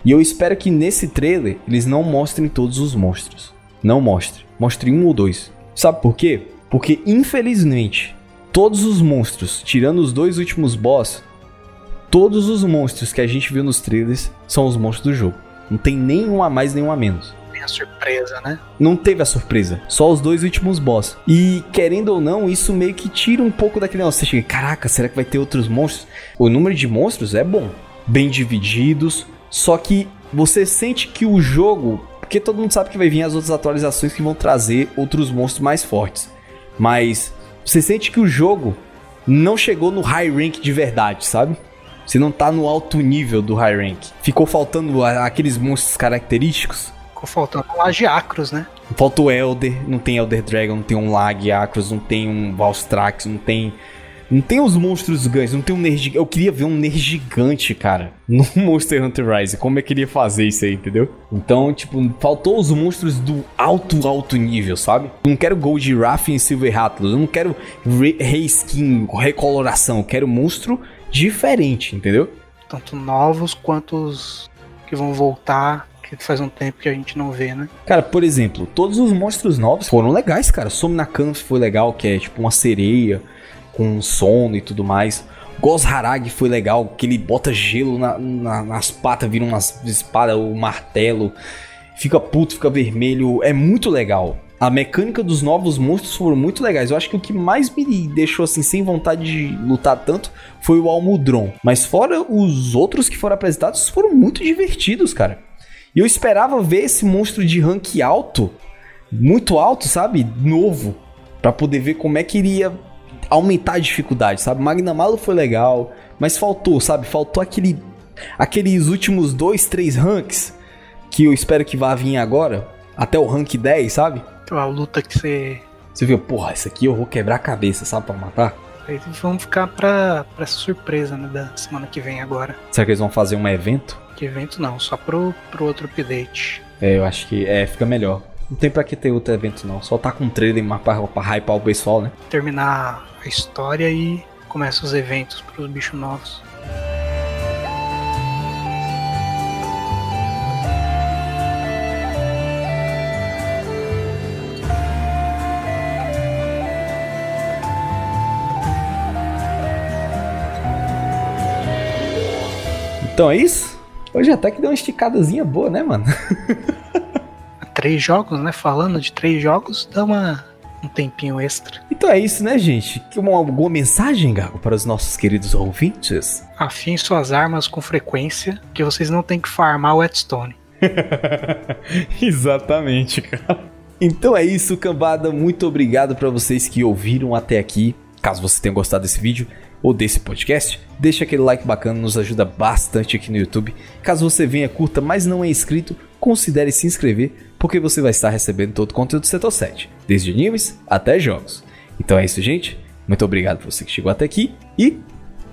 Speaker 1: E eu espero que nesse trailer eles não mostrem todos os monstros. Não mostre. Mostre um ou dois. Sabe por quê? Porque infelizmente, todos os monstros, tirando os dois últimos boss, todos os monstros que a gente viu nos trailers são os monstros do jogo. Não tem nenhum a mais, nenhum a menos
Speaker 2: a surpresa, né?
Speaker 1: Não teve a surpresa. Só os dois últimos boss. E, querendo ou não, isso meio que tira um pouco daquele negócio. Você chega, caraca, será que vai ter outros monstros? O número de monstros é bom. Bem divididos. Só que você sente que o jogo. Porque todo mundo sabe que vai vir as outras atualizações que vão trazer outros monstros mais fortes. Mas você sente que o jogo não chegou no high rank de verdade, sabe? Você não tá no alto nível do high rank. Ficou faltando aqueles monstros característicos
Speaker 2: Ficou faltando um Lagiacros, né?
Speaker 1: Falta o Elder, não tem Elder Dragon, não tem um Lagiacros, não tem um Valstrax, não tem. Não tem os monstros gigantes, não tem um Ner Eu queria ver um Ner gigante, cara, no Monster Hunter Rise. Como eu queria fazer isso aí, entendeu? Então, tipo, faltou os monstros do alto, alto nível, sabe? Eu não quero Gold Giraffe e Silver Atlas. Eu não quero reskin, recoloração. Eu quero monstro diferente, entendeu?
Speaker 2: Tanto novos quanto os que vão voltar que faz um tempo que a gente não vê, né?
Speaker 1: Cara, por exemplo, todos os monstros novos foram legais, cara. Somnacan foi legal, que é tipo uma sereia com sono e tudo mais. Gos Harag foi legal, que ele bota gelo na, na, nas patas, vira umas espadas, o martelo, fica puto, fica vermelho. É muito legal. A mecânica dos novos monstros foram muito legais. Eu acho que o que mais me deixou assim sem vontade de lutar tanto foi o Almudron. Mas fora os outros que foram apresentados, foram muito divertidos, cara. E eu esperava ver esse monstro de rank alto, muito alto, sabe? Novo, para poder ver como é que iria aumentar a dificuldade, sabe? Magna Malo foi legal, mas faltou, sabe? Faltou aquele aqueles últimos dois, três ranks que eu espero que vá vir agora, até o rank 10, sabe?
Speaker 2: Então a luta que você
Speaker 1: você viu, porra, isso aqui eu vou quebrar a cabeça, sabe, pra matar?
Speaker 2: Aí vamos ficar pra, pra surpresa, né, da semana que vem agora.
Speaker 1: Será que eles vão fazer um evento?
Speaker 2: Que evento não, só pro, pro outro update.
Speaker 1: É, eu acho que é, fica melhor. Não tem pra que ter outro evento não, só tá com um trailer pra, pra hypar o pessoal, né?
Speaker 2: Terminar a história e começa os eventos pros bichos novos.
Speaker 1: Então é isso? Hoje até que deu uma esticadazinha boa, né, mano?
Speaker 2: três jogos, né? Falando de três jogos, dá uma, um tempinho extra.
Speaker 1: Então é isso, né, gente? Uma, alguma mensagem, Gago, para os nossos queridos ouvintes?
Speaker 2: Afim suas armas com frequência, que vocês não têm que farmar o Whetstone.
Speaker 1: Exatamente, cara. Então é isso, cambada. Muito obrigado para vocês que ouviram até aqui. Caso você tenha gostado desse vídeo, ou desse podcast, deixa aquele like bacana, nos ajuda bastante aqui no YouTube. Caso você venha curta, mas não é inscrito, considere se inscrever, porque você vai estar recebendo todo o conteúdo do Setor 7, desde animes até jogos. Então é isso, gente. Muito obrigado por você que chegou até aqui e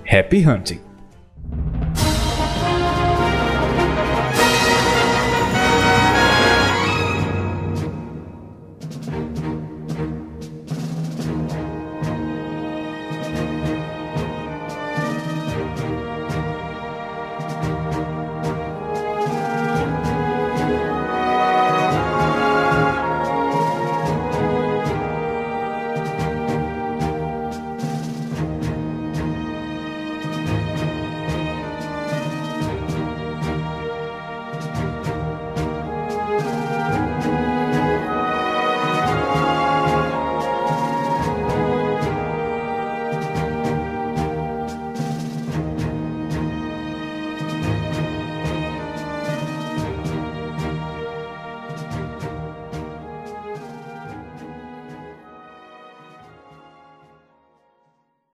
Speaker 1: Happy Hunting!